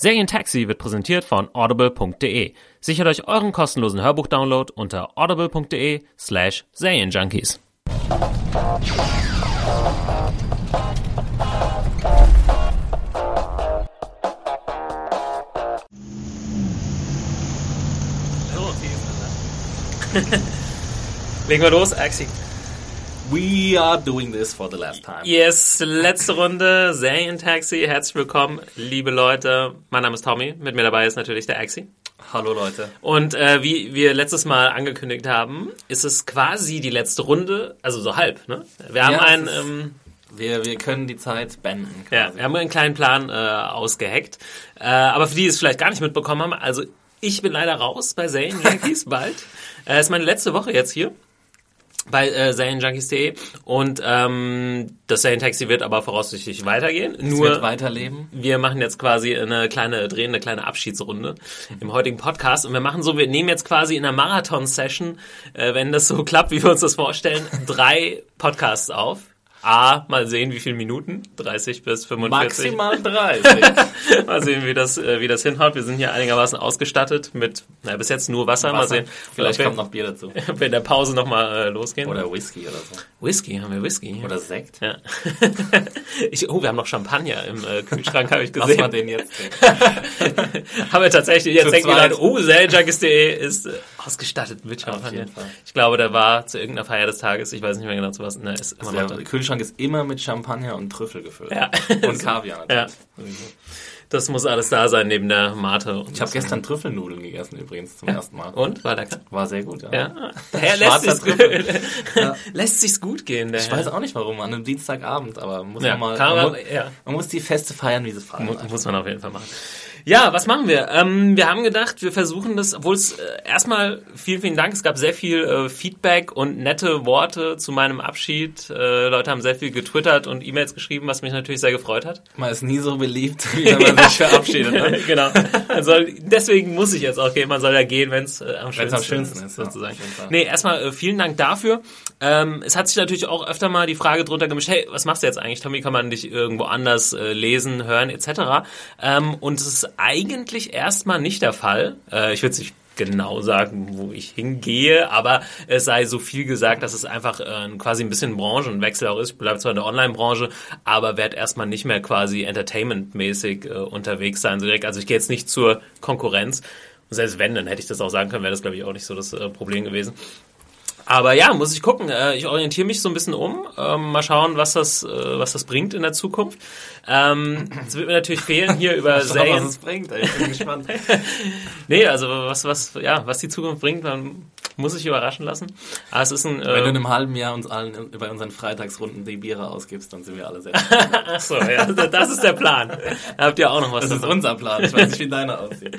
Serientaxi wird präsentiert von audible.de. Sichert euch euren kostenlosen Hörbuchdownload unter audible.de slash Serienjunkies. Legen wir los, Axi. We are doing this for the last time. Yes, letzte Runde, Serientaxi. Herzlich willkommen, liebe Leute. Mein Name ist Tommy. Mit mir dabei ist natürlich der Axi. Hallo Leute. Und äh, wie wir letztes Mal angekündigt haben, ist es quasi die letzte Runde, also so halb. Ne? Wir haben Ja, ist- ähm, Wir, wir können die Zeit beenden. ja, wir haben einen kleinen Plan äh, ausgeheckt. Äh, aber für die, die es vielleicht gar nicht mitbekommen haben, also ich bin leider raus bei Serien Yankees bald. Äh, ist meine letzte Woche jetzt hier bei äh, Serienjunkies.de und ähm, das Serientaxi wird aber voraussichtlich weitergehen. Es Nur wird weiterleben. wir machen jetzt quasi eine kleine, drehen eine kleine Abschiedsrunde im heutigen Podcast und wir machen so, wir nehmen jetzt quasi in einer Marathon-Session, äh, wenn das so klappt, wie wir uns das vorstellen, drei Podcasts auf. A, mal sehen, wie viele Minuten, 30 bis 45. Maximal 30. Mal sehen, wie das, äh, wie das hinhaut. Wir sind hier einigermaßen ausgestattet mit, na, bis jetzt nur Wasser. Mal Wasser. sehen, Vielleicht ob kommt wir, noch Bier dazu. ob wir in der Pause nochmal äh, losgehen. Oder Whisky oder so. Whisky, haben wir Whisky. Oder Sekt. ja. ich, oh, wir haben noch Champagner im äh, Kühlschrank, habe ich Lass gesehen. mal den jetzt haben wir tatsächlich, jetzt denken zweit. Leute, oh, Serienjunkies.de ist ausgestattet mit Champagner. jeden Fall. Ich glaube, der war zu irgendeiner Feier des Tages, ich weiß nicht mehr genau zu was, ne, ist da. Der Kühlschrank ist immer mit Champagner und Trüffel gefüllt. Ja. Und Kaviar Ja, natürlich. das muss alles da sein, neben der Mate. Ich habe gestern Trüffelnudeln gegessen übrigens zum ersten Mal. Und? War lecker? War sehr gut, ja. Ja. Er lässt sich's, Trüffel. lässt sich's gut gehen, der Ich weiß auch nicht warum, an einem Dienstagabend, aber muss Ja, man mal. man, man- mu- ja. man muss die Feste feiern, wie sie feiern. Mu muss man auf jeden Fall machen. Ja, was machen wir? Ähm, wir haben gedacht, wir versuchen das, obwohl es äh, erstmal vielen, vielen Dank. Es gab sehr viel äh, Feedback und nette Worte zu meinem Abschied. Äh, Leute haben sehr viel getwittert und E-Mails geschrieben, was mich natürlich sehr gefreut hat. Man ist nie so beliebt, wie wenn man sich verabschiedet. Ne? genau. Soll, deswegen muss ich jetzt auch gehen. Man soll ja gehen, wenn es äh, am schönsten, am schönsten ist, ja, sozusagen. Fall. nee, erstmal äh, vielen Dank dafür. Ähm, es hat sich natürlich auch öfter mal die Frage drunter gemischt, hey, was machst du jetzt eigentlich, Tommy? Kann man dich irgendwo anders äh, lesen, hören, etc.? Ähm, und es ist eigentlich erstmal nicht der Fall. Äh, ich würde es nicht genau sagen, wo ich hingehe, aber es sei so viel gesagt, dass es einfach äh, quasi ein bisschen Branchenwechsel auch ist. Ich bleibe zwar in der Online-Branche, aber werde erstmal nicht mehr quasi entertainment-mäßig äh, unterwegs sein. So direkt. Also ich gehe jetzt nicht zur Konkurrenz. Selbst wenn, dann hätte ich das auch sagen können, wäre das, glaube ich, auch nicht so das äh, Problem gewesen. Aber ja, muss ich gucken. Äh, Ich orientiere mich so ein bisschen um. Ähm, mal schauen, was das, äh, was das bringt in der Zukunft. Ähm, Es wird mir natürlich fehlen hier über Schau, was Serien. es bringt, ey. ich bin gespannt. Nee, also was, was, ja, was die Zukunft bringt, man muss sich überraschen lassen. Aber es ist ein. Wenn du in Äh, einem halben Jahr uns allen bei unseren Freitagsrunden die Biere ausgibst, dann sind wir alle sehr. ach so, ja, das ist der Plan. Da habt ihr auch noch was Das ist davon. unser Plan. Ich weiß nicht, wie deiner aussieht.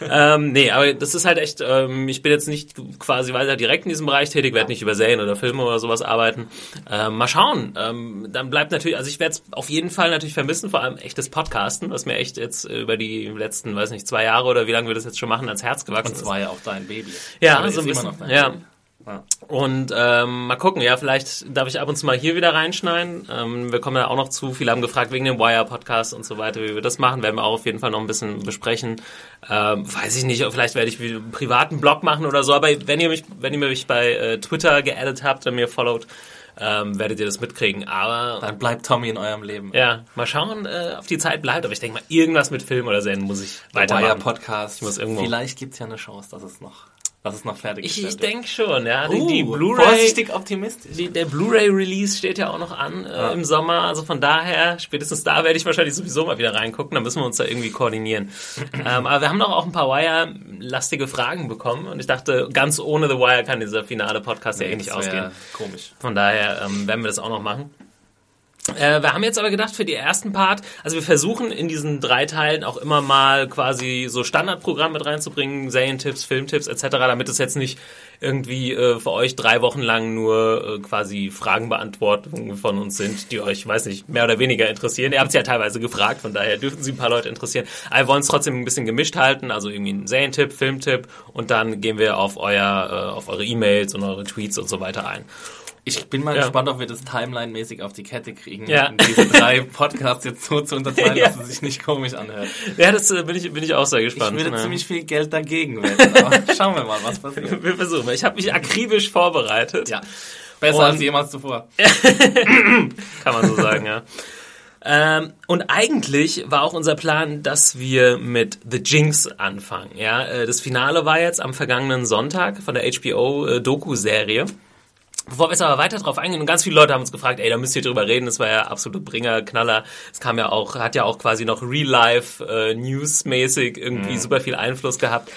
Ähm, nee, aber das ist halt echt, ähm, ich bin jetzt nicht quasi weiter direkt in diesem Bereich tätig, werde nicht über Serien oder Filme oder sowas arbeiten. Ähm, mal schauen. Ähm, dann bleibt natürlich, also ich werde es auf jeden Fall natürlich vermissen, vor allem echtes Podcasten, was mir echt jetzt über die letzten, weiß nicht, zwei Jahre oder wie lange wir das jetzt schon machen, ans Herz gewachsen Und ist. zwar ja auch dein Baby. Ja, so ein bisschen. Ja. Baby. Ja. Und ähm, mal gucken, ja, vielleicht darf ich ab und zu mal hier wieder reinschneiden. Ähm, wir kommen ja auch noch zu. Viele haben gefragt wegen dem Wire-Podcast und so weiter, wie wir das machen. Werden wir auch auf jeden Fall noch ein bisschen besprechen. Ähm, weiß ich nicht, vielleicht werde ich einen privaten Blog machen oder so. Aber wenn ihr mich, wenn ihr mich bei äh, Twitter geaddet habt und mir followt, ähm, werdet ihr das mitkriegen. Aber Dann bleibt Tommy in eurem Leben. ja, mal schauen, äh, auf die Zeit bleibt. Aber ich denke mal, irgendwas mit Film oder Serien muss ich Wire weitermachen. Podcast. muss irgendwo- Vielleicht gibt's ja eine Chance, dass es noch, dass es noch fertig Ich, ist. ich denke schon, ja. Die, uh, die Blu-ray. Vorsichtig optimistisch. Die, der Blu-ray-Release steht ja auch noch an äh, im Sommer, also von daher, spätestens da werde ich wahrscheinlich sowieso mal wieder reingucken, dann müssen wir uns da irgendwie koordinieren. ähm, aber wir haben doch auch ein paar Wire-lastige Fragen bekommen und ich dachte, ganz ohne The Wire kann dieser finale Podcast ja eh nicht ausgehen. Komisch. Von daher ähm, werden wir das auch noch machen. Äh, wir haben jetzt aber gedacht, für die ersten Part, also wir versuchen in diesen drei Teilen auch immer mal quasi so Standardprogramm mit reinzubringen, Serientipps, Filmtipps etc., damit es jetzt nicht irgendwie äh, für euch drei Wochen lang nur äh, quasi Fragenbeantwortungen von uns sind, die euch, weiß nicht, mehr oder weniger interessieren. Ihr habt es ja teilweise gefragt, von daher dürfen sie ein paar Leute interessieren. Aber wir wollen es trotzdem ein bisschen gemischt halten, also irgendwie ein Serientipp, Filmtipp und dann gehen wir auf euer, äh, auf eure E-Mails und eure Tweets und so weiter ein. Ich bin mal Ja. gespannt, ob wir das timeline-mäßig auf die Kette kriegen, Ja. diese drei Podcasts jetzt so zu unterteilen, Ja. dass es sich nicht komisch anhört. Ja, das äh, bin ich, bin ich auch sehr Ich gespannt. würde Ja. ziemlich viel Geld dagegen wetten, aber schauen wir mal, was passiert. wir versuchen. Ich habe mich akribisch vorbereitet. Ja, besser Und- als jemals zuvor. Kann man so sagen, ja. Ähm, und eigentlich war auch unser Plan, dass wir mit The Jinx anfangen. Ja, äh, das Finale war jetzt am vergangenen Sonntag von der HBO äh, Doku-Serie. Bevor wir jetzt aber weiter drauf eingehen, und ganz viele Leute haben uns gefragt, ey, da müsst ihr drüber reden, das war ja absolute Bringer, Knaller. Es kam ja auch, hat ja auch quasi noch Real-Life, äh, News-mäßig irgendwie super viel Einfluss gehabt.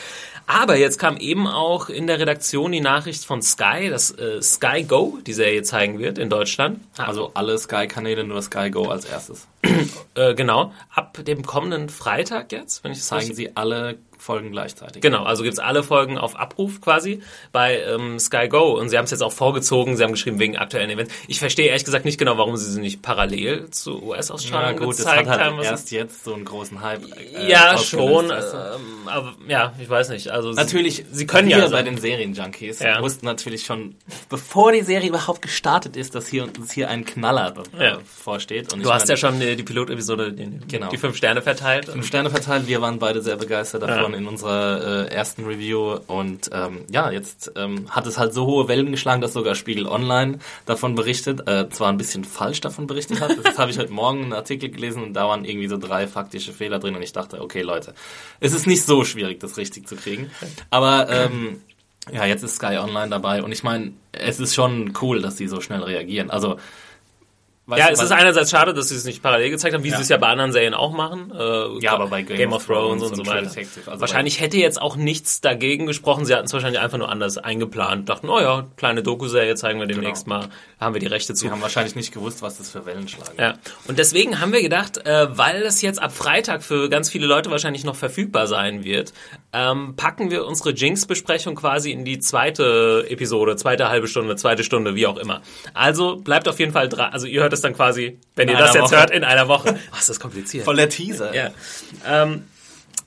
Aber jetzt kam eben auch in der Redaktion die Nachricht von Sky, dass äh, Sky Go die Serie zeigen wird in Deutschland. Also alle Sky-Kanäle, nur Sky Go als erstes. Äh, genau, ab dem kommenden Freitag jetzt, wenn ich das Zeigen richtig sie alle Folgen gleichzeitig. Genau, also gibt's alle Folgen auf Abruf quasi bei ähm, Sky Go und sie haben es jetzt auch vorgezogen, sie haben geschrieben wegen aktuellen Events. Ich verstehe ehrlich gesagt nicht genau, warum sie sie nicht parallel zu Ja US-Ausstrahlung gut, das gezeigt hat haben. halt was erst jetzt so einen großen Hype. äh, ja, schon, ähm, aber ja, ich weiß nicht. Also Natürlich, sie, sie können ja bei sagen- den Serienjunkies Ja. wussten natürlich schon, bevor die Serie überhaupt gestartet ist, dass hier, dass hier ein Knaller äh, Ja. vorsteht. Und Du hast ja schon äh, die Pilotepisode, die, Genau. die fünf Sterne verteilt. fünf Sterne verteilt. Wir waren beide sehr begeistert davon Ja. in unserer äh, ersten Review. Und ähm, ja, jetzt ähm, hat es halt so hohe Wellen geschlagen, dass sogar Spiegel Online davon berichtet, äh, zwar ein bisschen falsch davon berichtet hat. Jetzt habe ich heute Morgen einen Artikel gelesen und da waren irgendwie so drei faktische Fehler drin und ich dachte, okay Leute, es ist nicht so schwierig, das richtig zu kriegen. Aber ähm, ja, jetzt ist Sky Online dabei und ich meine, es ist schon cool, dass sie so schnell reagieren. Also weißt Ja, es ist einerseits schade, dass sie es nicht parallel gezeigt haben, wie Ja. sie es ja bei anderen Serien auch machen. Äh, Ja, aber bei Game of Thrones und so und weiter. True Detective, also wahrscheinlich hätte jetzt auch nichts dagegen gesprochen. Sie hatten es wahrscheinlich einfach nur anders eingeplant. Dachten, oh ja, kleine Doku-Serie zeigen wir demnächst mal. Haben wir die Rechte zu. Sie haben wahrscheinlich nicht gewusst, was das für Wellen schlagen. Ja, und deswegen haben wir gedacht, äh, weil es jetzt ab Freitag für ganz viele Leute wahrscheinlich noch verfügbar sein wird, ähm, packen wir unsere Jinx-Besprechung quasi in die zweite Episode, zweite halbe Stunde, zweite Stunde, wie auch immer. Also bleibt auf jeden Fall dran. Also ihr hört es dann quasi, wenn In ihr das jetzt Woche. hört, in einer Woche. Was ist das kompliziert? Voll der Teaser. Ja. Ähm,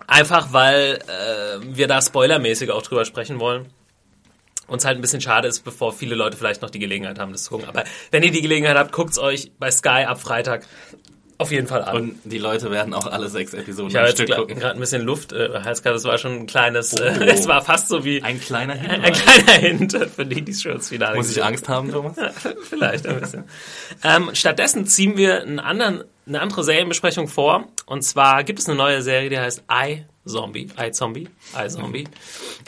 einfach weil äh, wir da spoilermäßig auch drüber sprechen wollen. Uns halt ein bisschen schade ist, bevor viele Leute vielleicht noch die Gelegenheit haben, das zu gucken. Aber wenn ihr die Gelegenheit habt, guckt's euch bei Sky ab Freitag auf jeden Fall an. Und die Leute werden auch alle sechs Episoden ich am Stück gerade gucken. ein bisschen Luft, äh, das war schon ein kleines, Oh. äh, es war fast so wie Ein kleiner ein Hinweis. kleiner Hint für die, die es schon ins Finale Muss ich Angst haben, Thomas? Vielleicht ein bisschen. ähm, stattdessen ziehen wir einen anderen, eine andere Serienbesprechung vor. Und zwar gibt es eine neue Serie, die heißt I Zombie, I Zombie, I Zombie.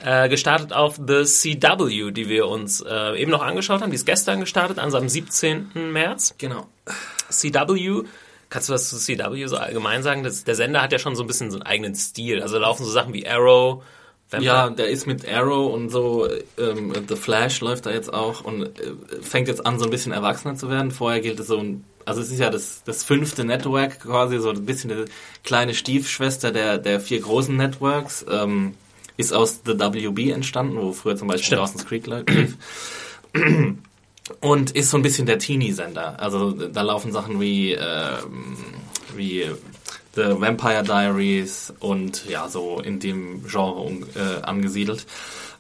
Äh, gestartet auf The CW, die wir uns äh, eben noch angeschaut haben. Die ist gestern gestartet, also am 17. März. Genau. CW, kannst du was zu CW so allgemein sagen? Das, der Sender hat ja schon so ein bisschen so einen eigenen Stil. Also laufen so Sachen wie Arrow. Ja, der ist mit Arrow und so, ähm, The Flash läuft da jetzt auch und äh, fängt jetzt an, so ein bisschen erwachsener zu werden. Vorher gilt es so ein, also es ist ja das, das fünfte Network quasi, so ein bisschen die kleine Stiefschwester der, der vier großen Networks, ähm, ist aus The WB entstanden, wo früher zum Beispiel Stimmt. Dawson's Creek lief. Und ist so ein bisschen der Teenie-Sender. Also da laufen Sachen wie, ähm, wie The Vampire Diaries und ja, so in dem Genre äh, angesiedelt.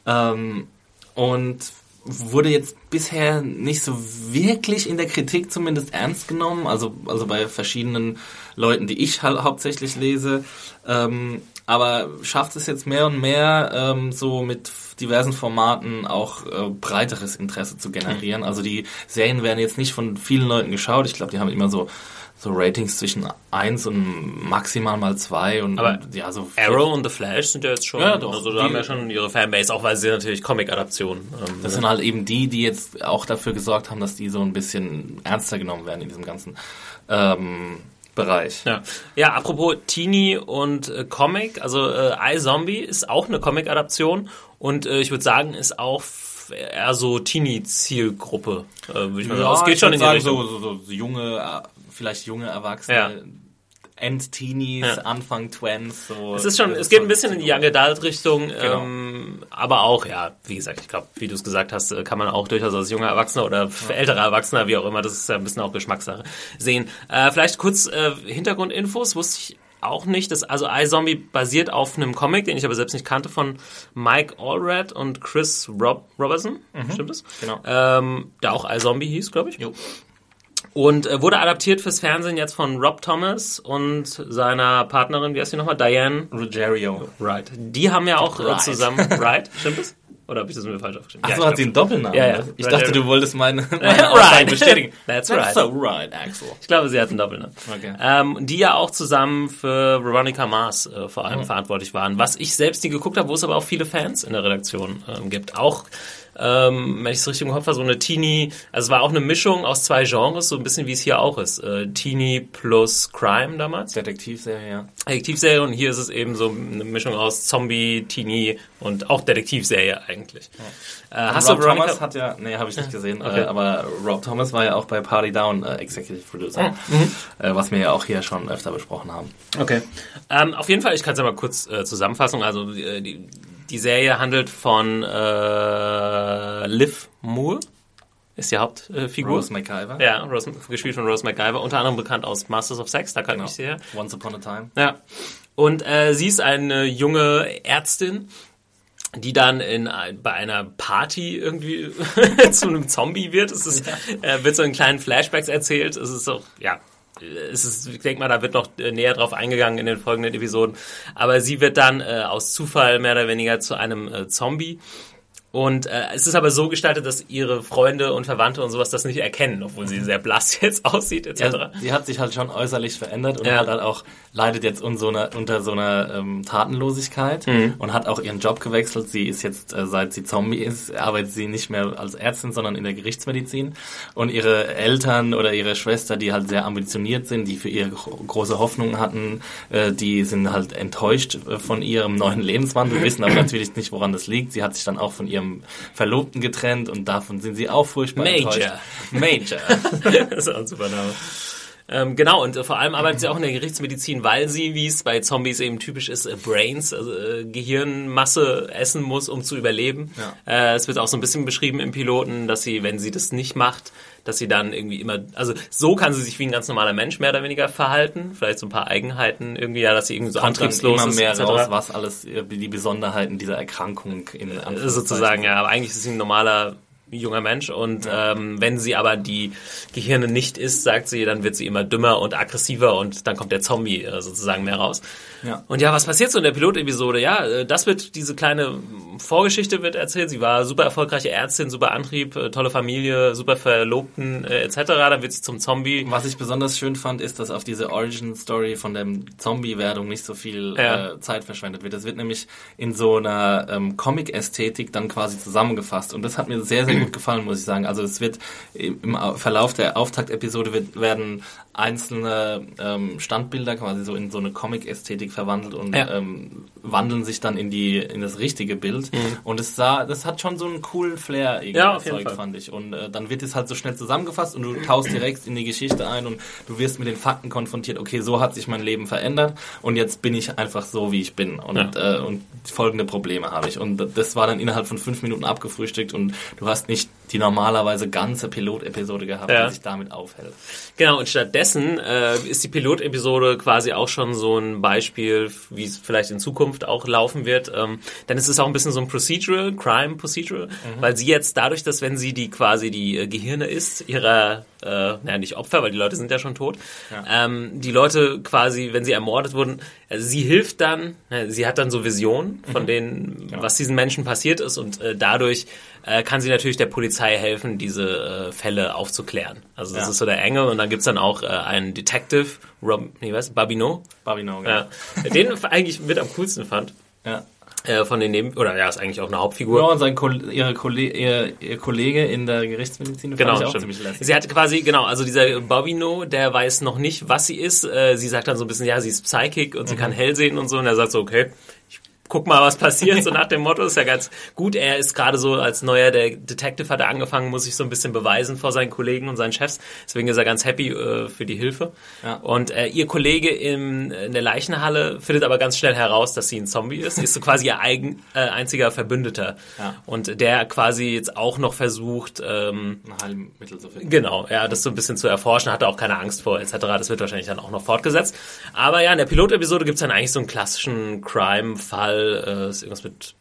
Ähm, und wurde jetzt bisher nicht so wirklich in der Kritik zumindest ernst genommen, also, also bei verschiedenen Leuten, die ich halt hauptsächlich lese. Ähm, aber schafft es jetzt mehr und mehr, ähm, so mit diversen Formaten auch äh, breiteres Interesse zu generieren. Also die Serien werden jetzt nicht von vielen Leuten geschaut. Ich glaube, die haben immer so so Ratings zwischen 1 und maximal mal 2 und, Aber ja, so Arrow und The Flash sind ja jetzt schon, Ja, doch. also da haben ja schon ihre Fanbase, auch weil sie natürlich Comic-Adaptionen ähm, Das sind halt eben die, die jetzt auch dafür gesorgt haben, dass die so ein bisschen ernster genommen werden in diesem ganzen ähm, Bereich. Ja. ja, apropos Teenie und äh, Comic, also äh, iZombie ist auch eine Comic-Adaption und äh, ich würde sagen, ist auch eher so Teenie-Zielgruppe, äh, würde ich mal sagen. Es geht schon in die sagen, Richtung. so, so, so junge, äh, vielleicht junge Erwachsene. Ja. End-Teenies, Ja. Anfang Twents. So, Es ist schon, es geht ein bisschen in die Young Adult Richtung, Genau. ähm, aber auch, ja, wie gesagt, ich glaube, wie du es gesagt hast, äh, kann man auch durchaus als junger Erwachsener oder älterer Erwachsener, wie auch immer, das ist ja ein bisschen auch Geschmackssache, sehen. Äh, vielleicht kurz äh, Hintergrundinfos, wusste ich auch nicht, dass also iZombie basiert auf einem Comic, den ich aber selbst nicht kannte, von Mike Allred und Chris Rob Robertson, stimmt das? Genau. Ähm, der auch iZombie hieß, glaube ich. Jo. Und äh, wurde adaptiert fürs Fernsehen jetzt von Rob Thomas und seiner Partnerin, wie heißt sie nochmal? Diane Ruggiero. Right. Die haben ja auch äh, Right. zusammen. Right? Stimmt das? Oder habe ich das mir falsch aufgeschrieben? Achso, Ja, hat sie einen Doppelnamen? Ja, ja. ne? Ich Right. dachte, du wolltest meine, meine Right. Bestätigen. That's That's right. so right, Axel. Ich glaube, sie hat einen Doppelnamen. Okay. Ähm, die ja auch zusammen für Veronica Mars äh, vor Mhm. allem verantwortlich waren. Was ich selbst nie geguckt habe, wo es aber auch viele Fans in der Redaktion ähm, gibt. Auch, ähm, wenn ich es richtig im Kopf habe, so eine Teenie, also es war auch eine Mischung aus zwei Genres, so ein bisschen wie es hier auch ist. Äh, Teenie plus Crime damals. Detektivserie, ja. Detektivserie und hier ist es eben so eine Mischung aus Zombie, Teenie und auch Detektivserie eigentlich. Äh, hast Rob du Veronica? Thomas hat ja, nee, habe ich nicht gesehen, Okay. äh, aber Rob Thomas war ja auch bei Party Down äh, Executive Producer, Mhm. äh, was wir ja auch hier schon öfter besprochen haben. Okay. Ähm, auf jeden Fall, ich kann es ja mal kurz äh, zusammenfassen. Also äh, die, die Serie handelt von äh, Liv Moore, ist die Hauptfigur. Rose McIver. Ja, Rose, gespielt von Rose McIver, unter anderem bekannt aus Masters of Sex, da kann Genau. ich sie her. Once Upon a Time. Ja. Und äh, sie ist eine junge Ärztin, die dann in bei einer Party irgendwie zu einem Zombie wird. Es ist, äh, wird so in kleinen Flashbacks erzählt. Es ist so, ja. Es ist, ich denke mal, da wird noch äh, näher drauf eingegangen in den folgenden Episoden. Aber sie wird dann äh, aus Zufall mehr oder weniger zu einem äh, Zombie. Und äh, es ist aber so gestaltet, dass ihre Freunde und Verwandte und sowas das nicht erkennen, obwohl sie sehr blass jetzt aussieht, etc. Ja, sie hat sich halt schon äußerlich verändert und Ja. hat halt auch leidet jetzt unter so einer, unter so einer ähm, Tatenlosigkeit Mhm. und hat auch ihren Job gewechselt. Sie ist jetzt, äh, seit sie Zombie ist, arbeitet sie nicht mehr als Ärztin, sondern in der Gerichtsmedizin. Und ihre Eltern oder ihre Schwester, die halt sehr ambitioniert sind, die für ihr gro große Hoffnungen hatten, äh, die sind halt enttäuscht äh, von ihrem neuen Lebenswandel, wissen aber natürlich nicht, woran das liegt. Sie hat sich dann auch von ihrem Verlobten getrennt und davon sind sie auch furchtbar Major. enttäuscht. Major. das ist auch ein super Name. Ähm, genau, und äh, vor allem arbeitet sie auch in der Gerichtsmedizin, weil sie, wie es bei Zombies eben typisch ist, äh, Brains, also äh, Gehirnmasse essen muss, um zu überleben. Ja. Äh, es wird auch so ein bisschen beschrieben im Piloten, dass sie, wenn sie das nicht macht, dass sie dann irgendwie immer, also so kann sie sich wie ein ganz normaler Mensch mehr oder weniger verhalten. Vielleicht so ein paar Eigenheiten irgendwie, ja, dass sie irgendwie so kommt dann antriebslos immer ist. mehr etc. raus, was alles äh, die Besonderheiten dieser Erkrankung in Anführungszeichen sozusagen, ja. Aber eigentlich ist sie ein normaler junger Mensch und ähm, wenn sie aber die Gehirne nicht isst, sagt sie, dann wird sie immer dümmer und aggressiver und dann kommt der Zombie äh, sozusagen mehr raus. Ja. Und ja, was passiert so in der Pilotepisode? Ja, äh, das wird, diese kleine Vorgeschichte wird erzählt. Sie war super erfolgreiche Ärztin, super Antrieb, äh, tolle Familie, super Verlobten äh, etc. Dann wird sie zum Zombie. Was ich besonders schön fand, ist, dass auf diese Origin-Story von der Zombie-Werdung nicht so viel Ja. äh, Zeit verschwendet wird. Das wird nämlich in so einer ähm, Comic-Ästhetik dann quasi zusammengefasst. Und das hat mir sehr, sehr gut gefallen, muss ich sagen. Also es wird im im Au- Verlauf der Auftaktepisode werden einzelne ähm, Standbilder quasi so in so eine Comic-Ästhetik verwandelt und Ja. ähm, wandeln sich dann in die in das richtige Bild. Und es sah, das hat schon so einen coolen Flair irgendwie Mhm. Ja, auf jeden erzeugt, Fall. fand ich. Und äh, dann wird es halt so schnell zusammengefasst und du tauchst direkt in die Geschichte ein und du wirst mit den Fakten konfrontiert. Okay, so hat sich mein Leben verändert und jetzt bin ich einfach so, wie ich bin und, äh, und folgende Probleme habe ich. Und das war dann innerhalb von fünf Minuten abgefrühstückt und du hast nicht nicht die normalerweise ganze Pilotepisode gehabt, Ja. die sich damit aufhält. Genau, und stattdessen äh, ist die Pilotepisode quasi auch schon so ein Beispiel, wie es vielleicht in Zukunft auch laufen wird. Ähm, denn es ist auch ein bisschen so ein Procedural, Crime Procedural, weil sie jetzt dadurch, dass wenn sie die quasi die äh, Gehirne ist, ihrer, äh, naja, nicht Opfer, weil die Leute sind ja schon tot, ähm, die Leute quasi, wenn sie ermordet wurden, also sie hilft dann, äh, sie hat dann so Visionen von denen, was diesen Menschen passiert ist und äh, dadurch äh, kann sie natürlich der Polizei helfen, diese äh, Fälle aufzuklären. Also das Ja. ist so der Engel und dann gibt's dann auch äh, einen Detective, Rob, nee, was, Babino, Babino, ja, den ich eigentlich mit am coolsten fand. ja. Äh, von den Neben oder ja, ist eigentlich auch eine Hauptfigur. Ja, und sein Ko ihre Kolle ihr, ihr Kollege in der Gerichtsmedizin Genau, fand stimmt. Sie hat quasi, genau, also dieser Bobino, der weiß noch nicht, was sie ist. Äh, sie sagt dann so ein bisschen, ja, sie ist Psychic und sie kann hell sehen und so. Und er sagt so, okay, ich guck mal, was passiert, so nach dem Motto. Ist ja ganz gut. Er ist gerade so als neuer der Detective hat er angefangen, muss sich so ein bisschen beweisen vor seinen Kollegen und seinen Chefs. Deswegen ist er ganz happy äh, für die Hilfe. Ja. Und äh, ihr Kollege im, in der Leichenhalle findet aber ganz schnell heraus, dass sie ein Zombie ist. Ist so quasi ihr eigen, äh, einziger Verbündeter. Ja. Und der quasi jetzt auch noch versucht, ähm, ein Heilmittel zu finden. Genau, ja, das so ein bisschen zu erforschen, hat er auch keine Angst vor, etc. Das wird wahrscheinlich dann auch noch fortgesetzt. Aber ja, in der Pilotepisode gibt es dann eigentlich so einen klassischen Crime-Fall äh, ist irgendwas mit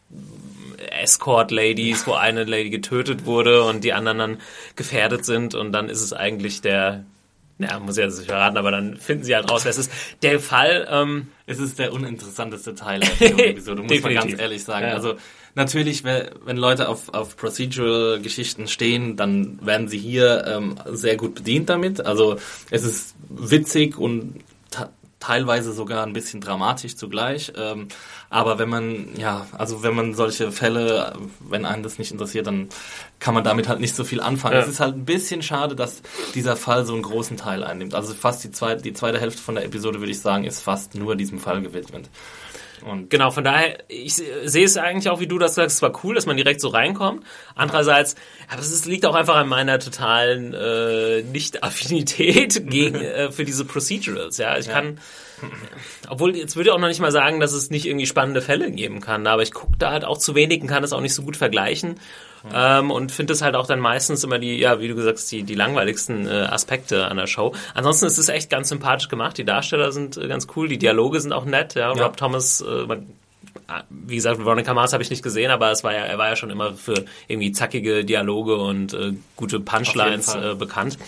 Escort-Ladies, wo eine Lady getötet wurde und die anderen dann gefährdet sind und dann ist es eigentlich der ja, muss ich jetzt nicht verraten, aber dann finden sie halt raus, wer es ist. Der Fall, ähm, Es ist der uninteressanteste Teil der Episode, muss man ganz ehrlich sagen. Ja. Also, natürlich, wenn Leute auf, auf Procedural-Geschichten stehen, dann werden sie hier ähm, sehr gut bedient damit. Also, es ist witzig und teilweise sogar ein bisschen dramatisch zugleich. Ähm, aber wenn man, ja, also wenn man solche Fälle, wenn einen das nicht interessiert, dann kann man damit halt nicht so viel anfangen. Ja. Es ist halt ein bisschen schade, dass dieser Fall so einen großen Teil einnimmt. Also fast die zweite, die zweite Hälfte von der Episode, würde ich sagen, ist fast nur diesem Fall gewidmet. Und genau, von daher, ich sehe es eigentlich auch, wie du das sagst, es war cool, dass man direkt so reinkommt. Andererseits, aber es liegt auch einfach an meiner totalen äh, Nicht-Affinität gegen äh, für diese Procedurals. Ja, ich ja. kann, obwohl jetzt würde ich auch noch nicht mal sagen, dass es nicht irgendwie spannende Fälle geben kann, aber ich gucke da halt auch zu wenig und kann es auch nicht so gut vergleichen. Ähm, und finde es halt auch dann meistens immer die, ja, wie du gesagt hast, die, die langweiligsten äh, Aspekte an der Show. Ansonsten ist es echt ganz sympathisch gemacht. Die Darsteller sind äh, ganz cool, die Dialoge sind auch nett. Ja, ja. Rob Thomas, äh, man, ah, wie gesagt, Veronica Mars habe ich nicht gesehen, aber es war ja, er war ja schon immer für irgendwie zackige Dialoge und äh, gute Punchlines äh, bekannt.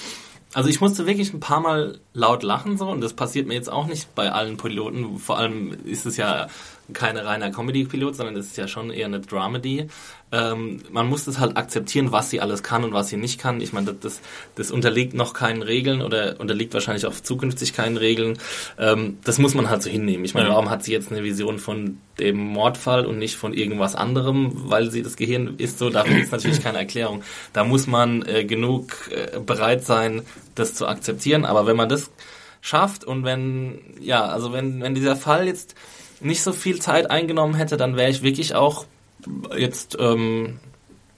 Also ich musste wirklich ein paar Mal laut lachen so und das passiert mir jetzt auch nicht bei allen Piloten. Vor allem ist es ja keine reiner Comedy-Pilot, sondern es ist ja schon eher eine Dramedy. Ähm, man muss das halt akzeptieren, was sie alles kann und was sie nicht kann. Ich meine, das, das, das unterliegt noch keinen Regeln oder unterliegt wahrscheinlich auch zukünftig keinen Regeln. Ähm, das muss man halt so hinnehmen. Ich meine, ja. warum hat sie jetzt eine Vision von dem Mordfall und nicht von irgendwas anderem, weil sie das Gehirn ist so, dafür gibt es natürlich keine Erklärung. Da muss man äh, genug äh, bereit sein, das zu akzeptieren. Aber wenn man das schafft und wenn, ja, also wenn, wenn dieser Fall jetzt nicht so viel Zeit eingenommen hätte, dann wäre ich wirklich auch jetzt ähm,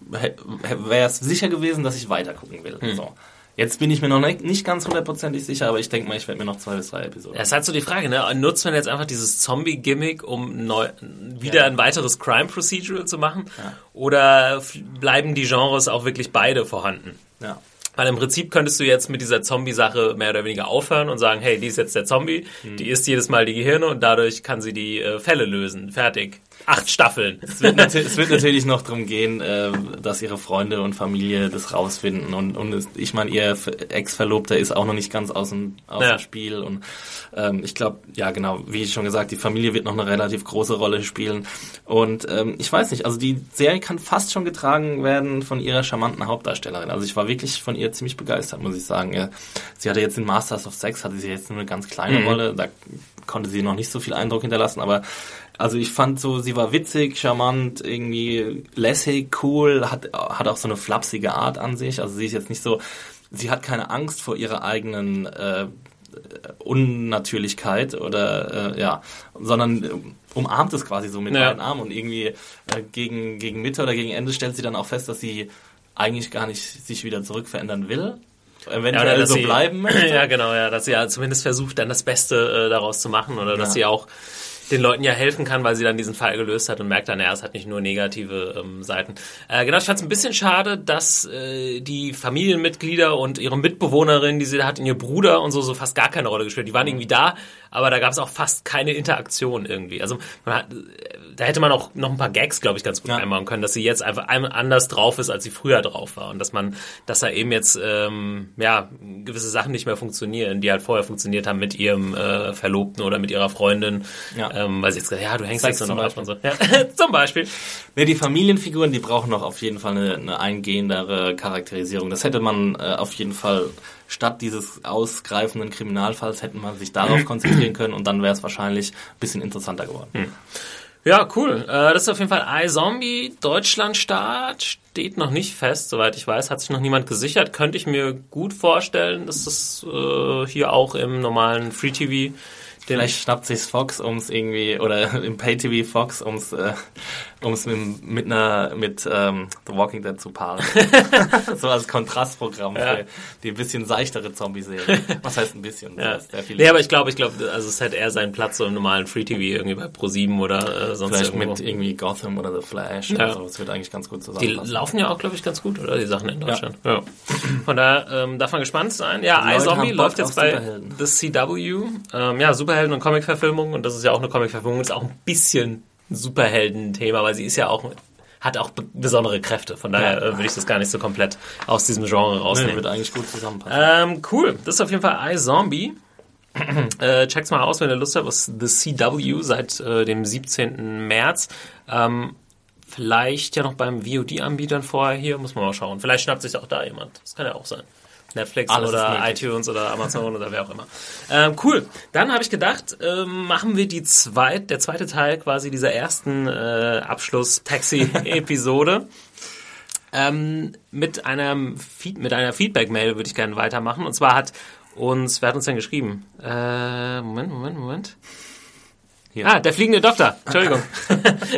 wäre es sicher gewesen, dass ich weiter gucken will. Hm. So. Jetzt bin ich mir noch nicht, ganz hundertprozentig sicher, aber ich denke mal, ich werde mir noch zwei bis drei Episoden. Das ist halt so die Frage, ne? Nutzt man jetzt einfach dieses Zombie-Gimmick, um neu, wieder ja. ein weiteres Crime-Procedural zu machen? Ja. Oder bleiben die Genres auch wirklich beide vorhanden? Ja. Weil im Prinzip könntest du jetzt mit dieser Zombie-Sache mehr oder weniger aufhören und sagen, hey, die ist jetzt der Zombie, hm. die isst jedes Mal die Gehirne und dadurch kann sie die äh, Fälle lösen. Fertig acht Staffeln. Es wird, es wird natürlich noch darum gehen, äh, dass ihre Freunde und Familie das rausfinden. Und, und es, ich meine, ihr Ex-Verlobter ist auch noch nicht ganz aus dem, aus ja. dem Spiel. Und ähm, ich glaube, ja genau, wie schon gesagt, die Familie wird noch eine relativ große Rolle spielen. Und ähm, ich weiß nicht, also die Serie kann fast schon getragen werden von ihrer charmanten Hauptdarstellerin. Also ich war wirklich von ihr ziemlich begeistert, muss ich sagen. Sie hatte jetzt in Masters of Sex, hatte sie jetzt nur eine ganz kleine mhm. Rolle. Da konnte sie noch nicht so viel Eindruck hinterlassen, aber also ich fand so, sie war witzig, charmant, irgendwie lässig, cool, hat, hat auch so eine flapsige Art an sich. Also sie ist jetzt nicht so, sie hat keine Angst vor ihrer eigenen äh, Unnatürlichkeit oder äh, ja, sondern umarmt es quasi so mit ja. beiden Armen und irgendwie äh, gegen, gegen Mitte oder gegen Ende stellt sie dann auch fest, dass sie eigentlich gar nicht sich wieder zurückverändern will eventuell ja, so sie, bleiben möchte. Ja, genau, ja, dass sie ja zumindest versucht, dann das Beste äh, daraus zu machen oder dass sie auch den Leuten ja helfen kann, weil sie dann diesen Fall gelöst hat und merkt dann, ja, es hat nicht nur negative ähm, Seiten. Äh, genau, ich fand es ein bisschen schade, dass äh, die Familienmitglieder und ihre Mitbewohnerin, die sie da hat, und ihr Bruder und so, so fast gar keine Rolle gespielt. Die waren irgendwie da, aber da gab es auch fast keine Interaktion irgendwie. Also man hat, da hätte man auch noch ein paar Gags, glaube ich, ganz gut ja. einbauen können, dass sie jetzt einfach anders drauf ist, als sie früher drauf war und dass man, dass da eben jetzt ähm, ja gewisse Sachen nicht mehr funktionieren, die halt vorher funktioniert haben mit ihrem äh, Verlobten oder mit ihrer Freundin, ja. Ähm, weil sie jetzt gesagt, ja, du hängst jetzt nur noch ab und so. Ja, zum Beispiel. Nee, die Familienfiguren, die brauchen noch auf jeden Fall eine, eine eingehendere Charakterisierung. Das hätte man äh, auf jeden Fall statt dieses ausgreifenden Kriminalfalls hätte man sich darauf konzentrieren können und dann wäre es wahrscheinlich ein bisschen interessanter geworden. Hm. Ja, cool. Äh, das ist auf jeden Fall iZombie. Deutschlandstart steht noch nicht fest, soweit ich weiß. Hat sich noch niemand gesichert. Könnte ich mir gut vorstellen, dass das äh, hier auch im normalen Free TV Vielleicht schnappt sich's Fox ums irgendwie oder im Pay-TV Fox ums äh, ums mit, mit einer mit ähm, The Walking Dead zu paaren. so als Kontrastprogramm Ja. für die bisschen seichtere Zombie-Serie. Was heißt ein bisschen? Ja. Nee, aber ich glaube, ich glaube, also es hätte eher seinen Platz so im normalen Free TV irgendwie bei Pro7 oder äh, sonst Vielleicht irgendwo. mit irgendwie Gotham oder The Flash. Ja. oder so. Das wird eigentlich ganz gut Die zusammenpassen. laufen ja auch, glaube ich, ganz gut, oder? Die Sachen in Deutschland. Ja. Von daher ähm, darf man gespannt sein. Ja, Die iZombie läuft jetzt bei. The CW. Ähm, ja, Superhelden und Comic-Verfilmung. Und das ist ja auch eine Comic-Verfilmung. Ist auch ein bisschen Superhelden-Thema, weil sie ist ja auch hat auch be besondere Kräfte. Von daher äh, würde ich das gar nicht so komplett aus diesem Genre Nee, rausnehmen. wird eigentlich gut zusammenpassen. Ähm, cool. Das ist auf jeden Fall iZombie. äh, check's mal aus, wenn ihr Lust habt. Ist The CW seit äh, dem 17. März. Ähm, vielleicht ja noch beim VOD-Anbietern vorher hier. Muss man mal schauen. Vielleicht schnappt sich auch da jemand. Das kann ja auch sein. Netflix Alles oder iTunes oder Amazon oder wer auch immer. Ähm, cool. Dann habe ich gedacht, ähm, machen wir die zweit, der zweite Teil quasi dieser ersten äh, Abschluss-Taxi-Episode. Ähm, mit einem Feed, mit einer Feedback-Mail würde ich gerne weitermachen. Und zwar hat uns, wer hat uns denn geschrieben? Äh, Moment, Moment, Moment. Hier. Ah, der fliegende Doktor. Entschuldigung.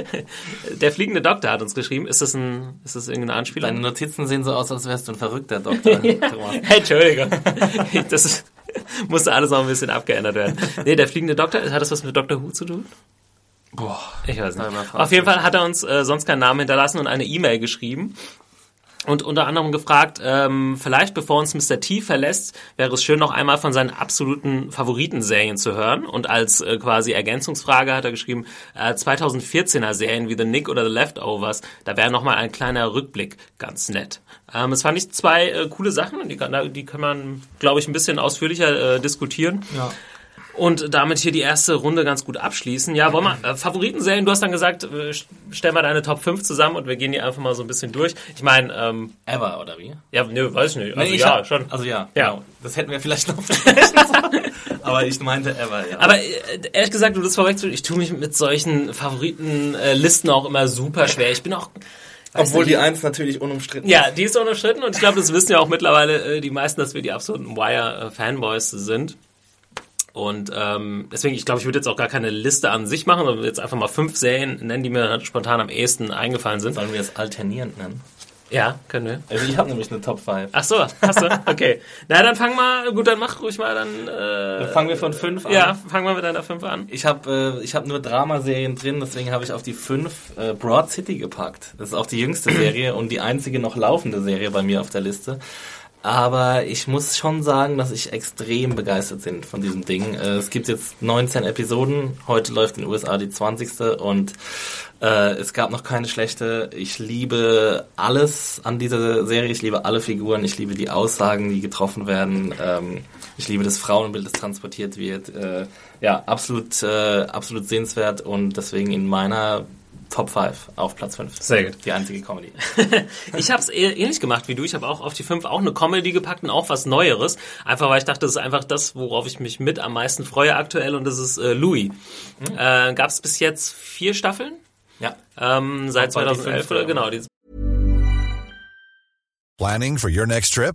der fliegende Doktor hat uns geschrieben. Ist das ein, ist das irgendeine Anspielung? Deine Notizen sehen so aus, als wärst du ein verrückter Doktor. Hey, Entschuldigung. Das ist, musste alles noch ein bisschen abgeändert werden. Nee, der fliegende Doktor, hat das was mit Dr. Who zu tun? Boah. Ich weiß nicht. Auf jeden Fall hat er uns äh, sonst keinen Namen hinterlassen und eine E-Mail geschrieben. Und unter anderem gefragt, ähm, vielleicht bevor uns Mr. T verlässt, wäre es schön, noch einmal von seinen absoluten Favoritenserien zu hören. Und als äh, quasi Ergänzungsfrage hat er geschrieben, äh, 2014er Serien wie The Nick oder The Leftovers, da wäre nochmal ein kleiner Rückblick ganz nett. Ähm, das fand ich zwei äh, coole Sachen und die kann, die kann man, glaube ich, ein bisschen ausführlicher äh, diskutieren. Ja. Und damit hier die erste Runde ganz gut abschließen. Ja, wollen wir, äh, Favoritenserien, du hast dann gesagt, äh, stell mal deine Top 5 zusammen und wir gehen die einfach mal so ein bisschen durch. Ich meine, ähm, Ever, oder wie? ja, nö, weiß ich nicht. Also, Nee, ich ja, hab- schon. Also ja, Ja. Genau. Das hätten wir vielleicht noch. Aber ich meinte Ever, ja. Aber äh, ehrlich gesagt, du das vorwegzunehmen, ich tue mich mit solchen Favoritenlisten auch immer super schwer. Ich bin auch. weiß Obwohl nicht, die Eins natürlich unumstritten Ja, die ist unumstritten und ich glaube, das wissen ja auch mittlerweile äh, die meisten, dass wir die absoluten Wire-Fanboys sind. Und ähm, deswegen, ich glaube, ich würde jetzt auch gar keine Liste an sich machen, sondern jetzt einfach mal fünf Serien nennen, die mir spontan am ehesten eingefallen sind. Sollen wir es alternierend nennen? Ja, können wir. Also ich habe nämlich eine Top 5. Ach so, hast du? Okay. Na, dann fang mal, gut, dann mach ruhig mal dann. Äh, Fangen wir von 5 an. ja, fang mal mit deiner fünf an. Ich habe äh, ich hab nur Dramaserien drin, deswegen habe ich auf die 5 äh, Broad City gepackt. Das ist auch die jüngste Serie und die einzige noch laufende Serie bei mir auf der Liste. Aber ich muss schon sagen, dass ich extrem begeistert bin von diesem Ding. Äh, es gibt jetzt 19 Episoden. Heute läuft in den USA die 20. Und äh, es gab noch keine schlechte. Ich liebe alles an dieser Serie. Ich liebe alle Figuren. Ich liebe die Aussagen, die getroffen werden. Ähm, ich liebe das Frauenbild, das transportiert wird. Äh, ja, absolut, äh, absolut sehenswert und deswegen in meiner Top 5 auf Platz 5. Sehr gut. Die einzige Comedy. Ich habe es ähnlich gemacht wie du. Ich habe auch auf die fünf auch eine Comedy gepackt und auch was Neueres. Einfach weil ich dachte, das ist einfach das, worauf ich mich mit am meisten freue aktuell und das ist äh, Louis. Äh, Gab es bis jetzt vier Staffeln? ja. Ähm, seit Auch bald die 2011 fünfte, oder genau. Die, Planning for your next trip?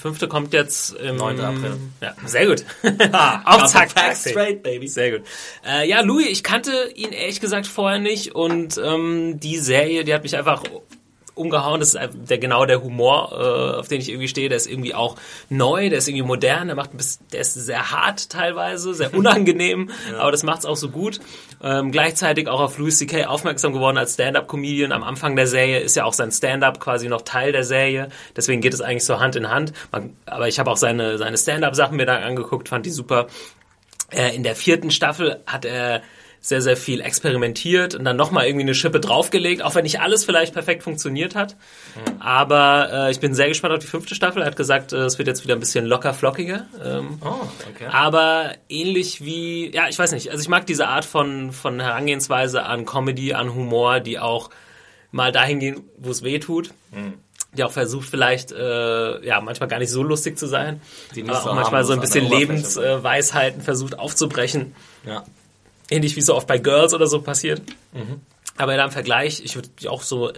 Fünfte kommt jetzt im 9. April. Ja, sehr gut. Auf Zack, straight, baby. Sehr gut. Äh, ja, Louis, ich kannte ihn ehrlich gesagt vorher nicht und ähm, die Serie, die hat mich einfach umgehauen. Das ist der genau der Humor, äh, auf den ich irgendwie stehe. Der ist irgendwie auch neu, der ist irgendwie modern, der macht ein bisschen, der ist sehr hart teilweise, sehr unangenehm, aber das macht's auch so gut. Ähm, gleichzeitig auch auf Louis C.K. aufmerksam geworden als Stand-up-Comedian. Am Anfang der Serie ist ja auch sein Stand-up quasi noch Teil der Serie. Deswegen geht es eigentlich so Hand in Hand. Man, aber ich habe auch seine, seine Stand-up-Sachen mir da angeguckt, fand die super. Äh, in der vierten Staffel hat er sehr, sehr viel experimentiert und dann nochmal irgendwie eine Schippe draufgelegt, auch wenn nicht alles vielleicht perfekt funktioniert hat. Mhm. Aber äh, ich bin sehr gespannt auf die fünfte Staffel. Er hat gesagt, äh, es wird jetzt wieder ein bisschen locker flockiger. Ähm, oh, okay. Aber ähnlich wie, ja, ich weiß nicht, also ich mag diese Art von, von Herangehensweise an Comedy, an Humor, die auch mal dahin gehen, wo es weh tut. Mhm die auch versucht vielleicht äh, ja manchmal gar nicht so lustig zu sein, die aber auch so manchmal so ein bisschen Lebensweisheiten versucht aufzubrechen. Ja. Ähnlich wie so oft bei Girls oder so passiert. Mhm. Aber da im Vergleich, ich würde auch so äh,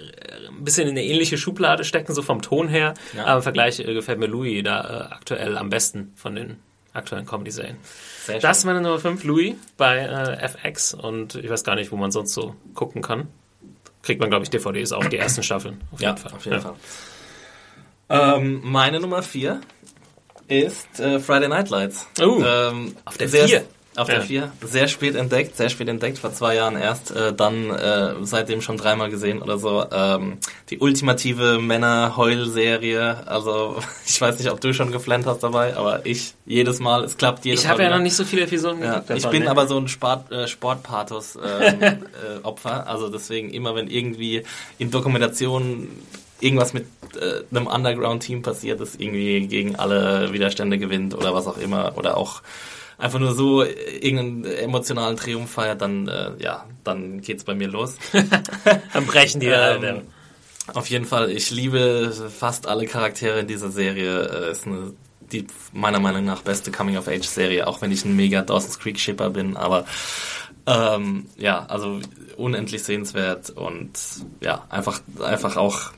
ein bisschen in eine ähnliche Schublade stecken, so vom Ton her. Ja. Aber im Vergleich äh, gefällt mir Louis da äh, aktuell am besten von den aktuellen Comedy-Serien. Das ist meine Nummer 5, Louis, bei äh, FX. Und ich weiß gar nicht, wo man sonst so gucken kann. Kriegt man, glaube ich, DVDs auch, die ersten Staffeln. Auf jeden ja, Fall. auf jeden ja. Fall. Ähm, meine Nummer 4 ist äh, Friday Night Lights. Uh, ähm, auf der 4? Auf ja. der 4. Sehr spät entdeckt, sehr spät entdeckt, vor zwei Jahren erst, äh, dann äh, seitdem schon dreimal gesehen oder so. Ähm, die ultimative Männer-Heul-Serie. Also ich weiß nicht, ob du schon geflennt hast dabei, aber ich jedes Mal, es klappt jedes ich Mal. Ich habe ja noch nicht so viele Episoden ja, geguckt. Ich bin ne? aber so ein Sport, äh, Sportpathos-Opfer. Äh, äh, also deswegen immer, wenn irgendwie in Dokumentationen irgendwas mit äh, einem Underground-Team passiert, das irgendwie gegen alle Widerstände gewinnt oder was auch immer oder auch einfach nur so irgendeinen emotionalen Triumph feiert, dann äh, ja, dann geht's bei mir los. dann brechen die ähm, ja. Auf jeden Fall, ich liebe fast alle Charaktere in dieser Serie. Äh, ist eine die meiner Meinung nach beste Coming-of-Age-Serie, auch wenn ich ein mega Dawson's Creek-Shipper bin, aber ähm, ja, also unendlich sehenswert und ja, einfach, einfach auch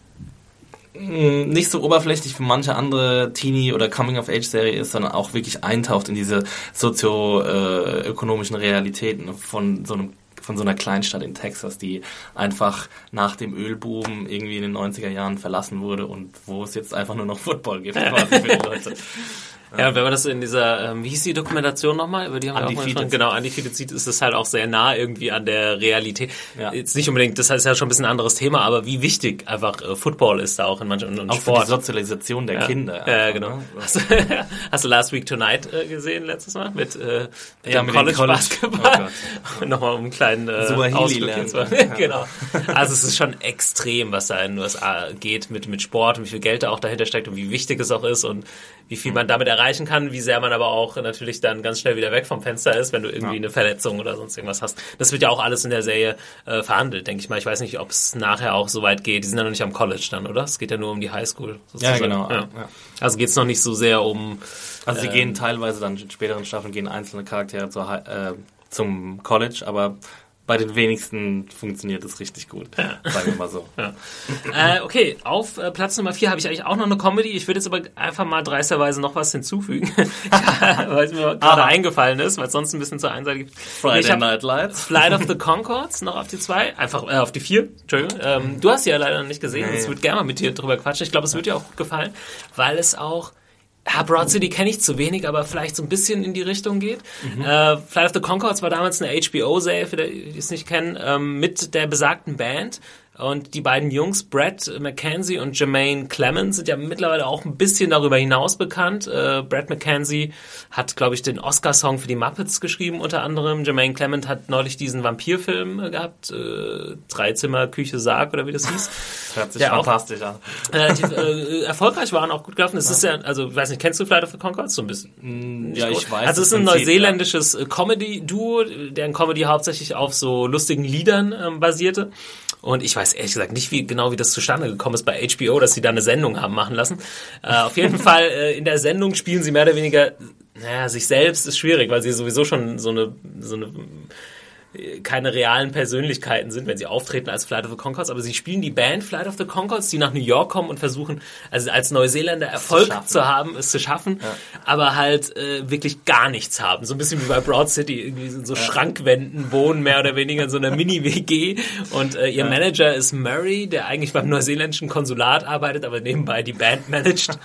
nicht so oberflächlich wie manche andere Teenie- oder Coming-of-Age-Serie ist, sondern auch wirklich eintaucht in diese sozioökonomischen Realitäten von so einem von so einer Kleinstadt in Texas, die einfach nach dem Ölboom irgendwie in den 90er Jahren verlassen wurde und wo es jetzt einfach nur noch Football gibt quasi für die Leute. Ja, wenn man das in dieser, ähm, wie hieß die Dokumentation nochmal? Über die haben wir auch mal schon, genau, Antifizid ist es halt auch sehr nah irgendwie an der Realität. Ja. Jetzt nicht unbedingt, das ist ja schon ein bisschen ein anderes Thema, aber wie wichtig einfach äh, Football ist da auch in manchen und auch Sport. Für die Sozialisation der ja. Kinder. Ja, ja genau. Ne? Hast du, hast du Last Week Tonight äh, gesehen letztes Mal mit, äh, ja, mit College, College Basketball? Oh nochmal um einen kleinen äh, mal. genau. Also es ist schon extrem, was da in den USA geht mit, mit Sport und wie viel Geld da auch dahinter steckt und wie wichtig es auch ist und wie viel man damit erreichen kann, wie sehr man aber auch natürlich dann ganz schnell wieder weg vom Fenster ist, wenn du irgendwie ja. eine Verletzung oder sonst irgendwas hast. Das wird ja auch alles in der Serie äh, verhandelt, denke ich mal. Ich weiß nicht, ob es nachher auch so weit geht. Die sind ja noch nicht am College dann, oder? Es geht ja nur um die Highschool. Sozusagen. Ja, genau. Ja. Ja. Also geht es noch nicht so sehr um... Also sie ähm, gehen teilweise dann in späteren Staffeln gehen einzelne Charaktere zur, äh, zum College, aber bei den wenigsten funktioniert es richtig gut. Ja. Sagen wir mal so. Ja. Äh, okay, auf äh, Platz Nummer 4 habe ich eigentlich auch noch eine Comedy. Ich würde jetzt aber einfach mal dreisterweise noch was hinzufügen, weil es mir gerade eingefallen ist, weil es sonst ein bisschen zu einseitig ist. Friday Night Lights. Flight of the Concords noch auf die 2, einfach äh, auf die 4, Entschuldigung. Ähm, du hast sie ja leider noch nicht gesehen, nee. ich würde gerne mal mit dir drüber quatschen. Ich glaube, es wird dir auch gut gefallen, weil es auch ja, Broad City kenne ich zu wenig, aber vielleicht so ein bisschen in die Richtung geht. Mhm. Äh, Flight of the Concords war damals eine HBO-Serie, für die, die es nicht kennen, ähm, mit der besagten Band. Und die beiden Jungs, Brad McKenzie und Jermaine Clemens, sind ja mittlerweile auch ein bisschen darüber hinaus bekannt. Äh, Brad McKenzie hat, glaube ich, den Oscar-Song für die Muppets geschrieben, unter anderem. Jermaine Clement hat neulich diesen Vampirfilm äh, gehabt, äh, Dreizimmer, Küche, Sarg oder wie das hieß. Hört sich fantastisch an. Relativ äh, erfolgreich waren, auch gut gelaufen. Es ja. ist ja, also, weiß nicht, kennst du Flight of the Concords so ein bisschen? Mm, ja, ich weiß. Also, es ist ein neuseeländisches ja. Äh, Comedy-Duo, deren Comedy hauptsächlich auf so lustigen Liedern ähm, basierte. Und ich weiß ehrlich gesagt nicht wie genau, wie das zustande gekommen ist bei HBO, dass sie da eine Sendung haben machen lassen. Äh, auf jeden Fall äh, in der Sendung spielen sie mehr oder weniger, naja, sich selbst ist schwierig, weil sie sowieso schon so eine, so eine keine realen Persönlichkeiten sind, wenn sie auftreten als Flight of the Concords, aber sie spielen die Band Flight of the Concords, die nach New York kommen und versuchen, also als Neuseeländer Erfolg zu, zu, haben, es zu schaffen, ja. aber halt äh, wirklich gar nichts haben. So ein bisschen wie bei Broad City, irgendwie so ja. Schrankwänden wohnen, mehr oder weniger in so einer Mini-WG und äh, ihr ja. Manager ist Murray, der eigentlich beim neuseeländischen Konsulat arbeitet, aber nebenbei die Band managt.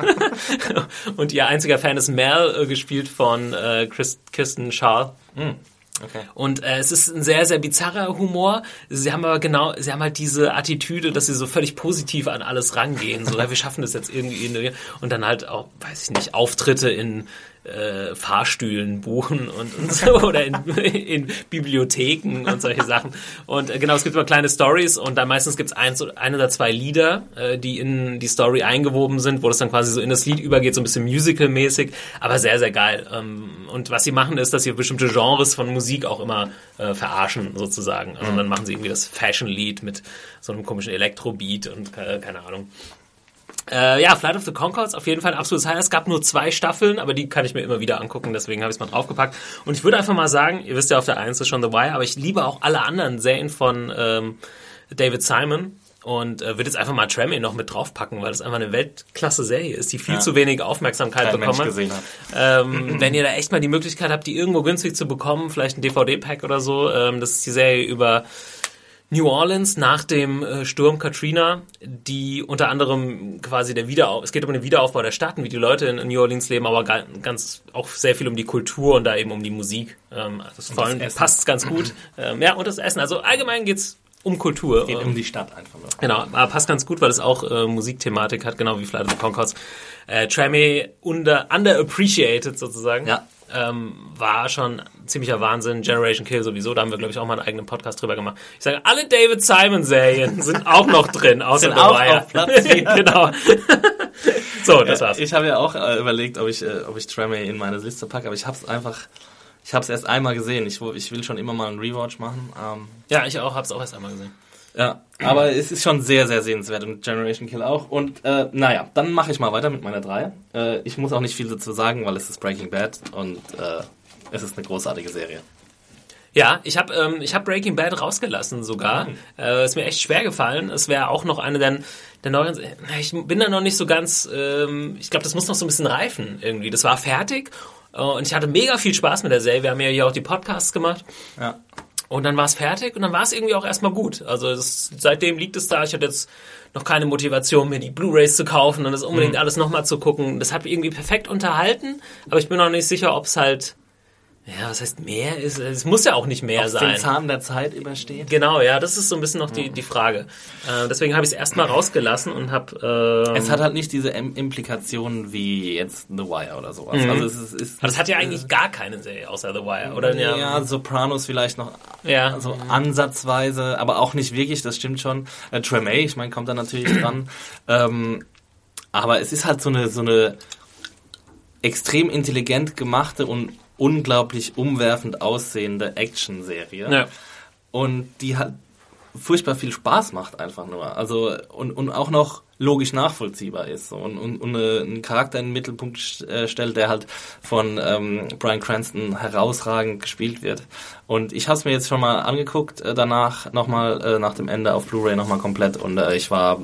und ihr einziger Fan ist Mel, äh, gespielt von äh, Chris, Kirsten Shaw. Mhm. Okay. Und äh, es ist ein sehr, sehr bizarrer Humor. Sie haben aber genau, sie haben halt diese Attitüde, dass sie so völlig positiv an alles rangehen. So, wir schaffen das jetzt irgendwie. Und dann halt auch, weiß ich nicht, Auftritte in äh, Fahrstühlen buchen und, und so, oder in, in Bibliotheken und solche Sachen. Und äh, genau, es gibt immer kleine Stories und dann meistens gibt es ein, ein oder zwei Lieder, äh, die in die Story eingewoben sind, wo das dann quasi so in das Lied übergeht, so ein bisschen musical-mäßig, aber sehr, sehr geil. Ähm, und was sie machen ist, dass sie bestimmte Genres von Musik auch immer äh, verarschen, sozusagen. Also mhm. dann machen sie irgendwie das Fashion-Lied mit so einem komischen Elektro-Beat und äh, keine Ahnung. Äh, ja, Flight of the Concords auf jeden Fall ein absolutes Highlight. Es gab nur zwei Staffeln, aber die kann ich mir immer wieder angucken, deswegen habe ich es mal draufgepackt. Und ich würde einfach mal sagen, ihr wisst ja, auf der 1 ist schon The Wire, aber ich liebe auch alle anderen Serien von ähm, David Simon und äh, würde jetzt einfach mal Tremé noch mit draufpacken, weil das einfach eine Weltklasse-Serie ist, die viel ja. zu wenig Aufmerksamkeit Kein bekommen hat. Ähm, wenn ihr da echt mal die Möglichkeit habt, die irgendwo günstig zu bekommen, vielleicht ein DVD-Pack oder so, ähm, das ist die Serie über New Orleans nach dem äh, Sturm Katrina, die unter anderem quasi der Wiederaufbau, es geht um den Wiederaufbau der Stadt wie die Leute in New Orleans leben, aber ganz auch sehr viel um die Kultur und da eben um die Musik. Ähm, das, vor allem passt ganz gut. Ähm, ja, und das Essen. Also allgemein geht's um Kultur. Es geht um die Stadt einfach nur. Genau, aber passt ganz gut, weil es auch äh, Musikthematik hat, genau wie Flight of the Concords. Äh, Trammy under, underappreciated sozusagen. Ja ähm, war schon ziemlicher Wahnsinn. Generation Kill sowieso, da haben wir, glaube ich, auch mal einen eigenen Podcast drüber gemacht. Ich sage, alle David Simon-Serien sind auch noch drin, außer sind auch Wire. auf Platz genau. so, das war's. Ich habe ja auch äh, überlegt, ob ich, äh, ob ich Tremé in meine Liste packe, aber ich habe es einfach... Ich habe es erst einmal gesehen. Ich, ich will schon immer mal einen Rewatch machen. Ähm, ja, ich auch. Habe es auch erst einmal gesehen. Ja, aber es ist schon sehr, sehr sehenswert und Generation Kill auch. Und äh, naja, dann mache ich mal weiter mit meiner 3. Äh, ich muss auch nicht viel dazu sagen, weil es ist Breaking Bad und äh, es ist eine großartige Serie. Ja, ich habe ähm, ich hab Breaking Bad rausgelassen sogar. Mhm. Äh, ist mir echt schwer gefallen. Es wäre auch noch eine der, der neuen. Ich bin da noch nicht so ganz. Ähm, ich glaube, das muss noch so ein bisschen reifen irgendwie. Das war fertig äh, und ich hatte mega viel Spaß mit der Serie. Wir haben ja hier auch die Podcasts gemacht. Ja. Und dann war es fertig und dann war es irgendwie auch erstmal gut. Also das, seitdem liegt es da. Ich hatte jetzt noch keine Motivation, mir die Blu-rays zu kaufen und das unbedingt mhm. alles nochmal zu gucken. Das hat irgendwie perfekt unterhalten, aber ich bin noch nicht sicher, ob es halt ja, was heißt mehr ist? Es muss ja auch nicht mehr Ob sein. den Zahn der Zeit übersteht. Genau, ja, das ist so ein bisschen noch die, die Frage. Äh, deswegen habe ich es erstmal rausgelassen und habe. Ähm, es hat halt nicht diese Implikationen wie jetzt The Wire oder sowas. Mhm. Also es ist, ist Aber das hat ja eigentlich gar keine Serie außer The Wire, oder? Ja, ja Sopranos vielleicht noch ja. so ansatzweise, aber auch nicht wirklich, das stimmt schon. Äh, Tremay, ich meine, kommt da natürlich dran. Ähm, aber es ist halt so eine, so eine extrem intelligent gemachte und unglaublich umwerfend aussehende Action-Serie. Ja. Und die hat furchtbar viel Spaß macht einfach nur. Also und, und auch noch logisch nachvollziehbar ist so. und, und, und einen Charakter in den Mittelpunkt äh, stellt, der halt von ähm, Brian Cranston herausragend gespielt wird. Und ich habe es mir jetzt schon mal angeguckt, äh, danach nochmal äh, nach dem Ende auf Blu-ray nochmal komplett und äh, ich war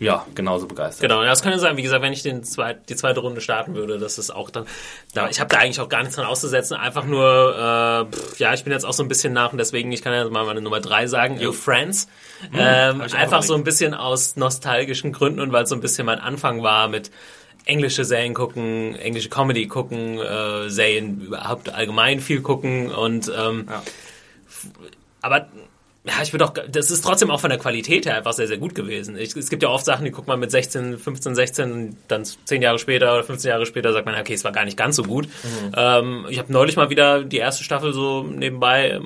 ja, genauso begeistert. Genau, ja, das kann ja sein, wie gesagt, wenn ich den zweit, die zweite Runde starten würde, das ist auch dann, da, ich habe da eigentlich auch gar nichts dran auszusetzen, einfach nur, äh, pff, ja, ich bin jetzt auch so ein bisschen nach und deswegen, ich kann ja mal meine Nummer drei sagen, Your Friends, mhm, ähm, einfach so ein bisschen aus nostalgischen Gründen und weil es so ein bisschen mein Anfang war mit englische Serien gucken, englische Comedy gucken, äh, Serien überhaupt allgemein viel gucken und ähm, ja. aber ja, ich würde auch, das ist trotzdem auch von der Qualität her einfach sehr, sehr gut gewesen. Ich, es gibt ja oft Sachen, die guckt man mit 16, 15, 16, dann 10 Jahre später oder 15 Jahre später sagt man, okay, es war gar nicht ganz so gut. Mhm. Ähm, ich habe neulich mal wieder die erste Staffel so nebenbei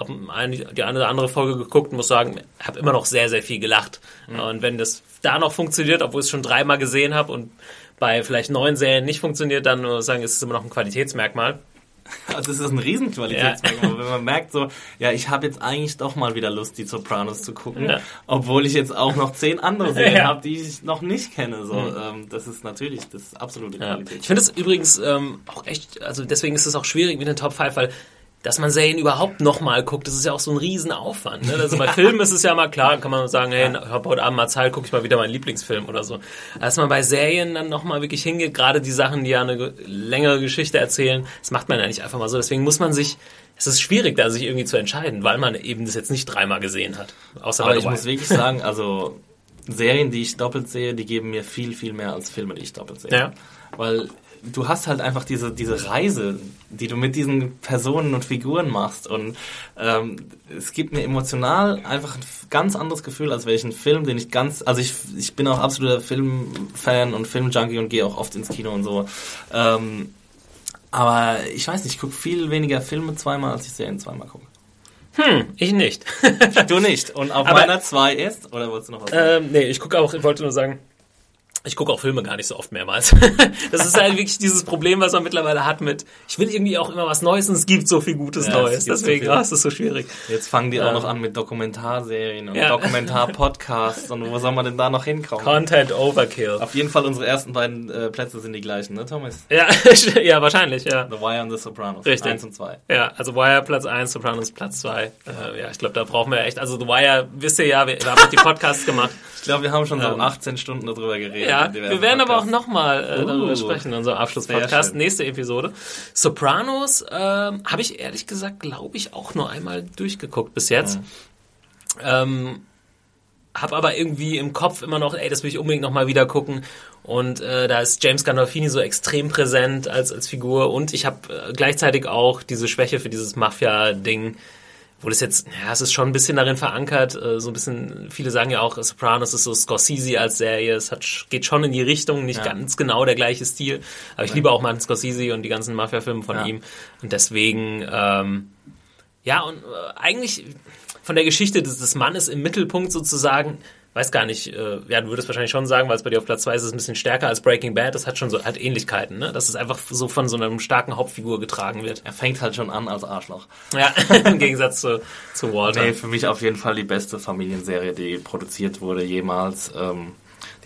ähm, eine, die eine oder andere Folge geguckt und muss sagen, habe immer noch sehr, sehr viel gelacht. Mhm. Und wenn das da noch funktioniert, obwohl ich es schon dreimal gesehen habe und bei vielleicht neuen Serien nicht funktioniert, dann muss ich sagen, ist es immer noch ein Qualitätsmerkmal. Also das ist ein Riesenqualitätsmerkmal, ja. wenn man merkt so, ja, ich habe jetzt eigentlich doch mal wieder Lust, die Sopranos zu gucken, ja. obwohl ich jetzt auch noch zehn andere Serien ja. habe, die ich noch nicht kenne. So, mhm. ähm, das ist natürlich das absolute Qualität. Ich finde es übrigens ähm, auch echt, also deswegen ist es auch schwierig mit den Top 5, weil dass man Serien überhaupt nochmal guckt, das ist ja auch so ein Riesenaufwand. Ne? Also bei Filmen ist es ja mal klar, kann man sagen, hey, ich habe heute Abend mal Zeit, gucke ich mal wieder meinen Lieblingsfilm oder so. Als man bei Serien dann nochmal wirklich hingeht, gerade die Sachen, die ja eine längere Geschichte erzählen, das macht man ja nicht einfach mal so. Deswegen muss man sich, es ist schwierig, da sich irgendwie zu entscheiden, weil man eben das jetzt nicht dreimal gesehen hat. Außer Aber ich muss wirklich sagen, also Serien, die ich doppelt sehe, die geben mir viel, viel mehr als Filme, die ich doppelt sehe. Ja. Weil du hast halt einfach diese, diese Reise, die du mit diesen Personen und Figuren machst. Und ähm, es gibt mir emotional einfach ein ganz anderes Gefühl, als welchen Film, den ich ganz, also ich, ich bin auch absoluter Filmfan und Filmjunkie und gehe auch oft ins Kino und so. Ähm, Aber ich weiß nicht, ich gucke viel weniger Filme zweimal, als ich Serien zweimal gucke. Hm, ich nicht. Du nicht. Und auf Aber- meiner 2 ist, oder wolltest du noch was sagen? ähm, nee, ich gucke auch, ich wollte nur sagen, ich gucke auch Filme gar nicht so oft mehrmals. das ist halt wirklich dieses Problem, was man mittlerweile hat mit, ich will irgendwie auch immer was Neues und es gibt so viel Gutes Ja, es Neues. so Deswegen viel. ah, ist es so schwierig. Jetzt fangen die auch ähm, noch an mit Dokumentarserien und Ja. Dokumentarpodcasts und wo soll man denn da noch hinkommen? Content Overkill. Auf jeden Fall unsere ersten beiden äh, Plätze sind die gleichen, ne Thomas? Ja, ja, wahrscheinlich, ja. The Wire und The Sopranos. Richtig. Eins und zwei. Ja, also Wire Platz 1, Sopranos Platz 2. Äh, ja, ich glaube, da brauchen wir echt, also The Wire, wisst ihr ja, wir, wir haben auch die Podcasts gemacht. Ich glaube, wir haben schon so Ähm, 18 Stunden darüber geredet. Ja, diversen wir werden aber auch nochmal äh, darüber Uh, sprechen in unserem Abschlusspodcast, nächste Episode. Sopranos ähm, habe ich ehrlich gesagt, glaube ich, auch nur einmal durchgeguckt bis jetzt. Ähm, hab aber irgendwie im Kopf immer noch, ey, das will ich unbedingt nochmal wieder gucken. Und äh, da ist James Gandolfini so extrem präsent als, als Figur. Und ich habe äh, gleichzeitig auch diese Schwäche für dieses Mafia-Ding. Wo das jetzt, ja, es ist schon ein bisschen darin verankert, äh, so ein bisschen, viele sagen ja auch, Sopranos ist so Scorsese als Serie, es hat, geht schon in die Richtung, nicht Ja. ganz genau der gleiche Stil, aber ich liebe auch Martin Scorsese und die ganzen Mafia-Filme von Ja. ihm und deswegen, ähm, ja, und äh, eigentlich von der Geschichte des, des Mannes im Mittelpunkt sozusagen, weiß gar nicht, äh, ja, du würdest wahrscheinlich schon sagen, weil es bei dir auf Platz 2 ist, ist es ein bisschen stärker als Breaking Bad, das hat schon so, hat Ähnlichkeiten, ne? dass es einfach so von so einer starken Hauptfigur getragen wird. Er fängt halt schon an als Arschloch. Ja, im Gegensatz zu, zu Walter. Nee, für mich auf jeden Fall die beste Familienserie, die produziert wurde jemals. Ähm,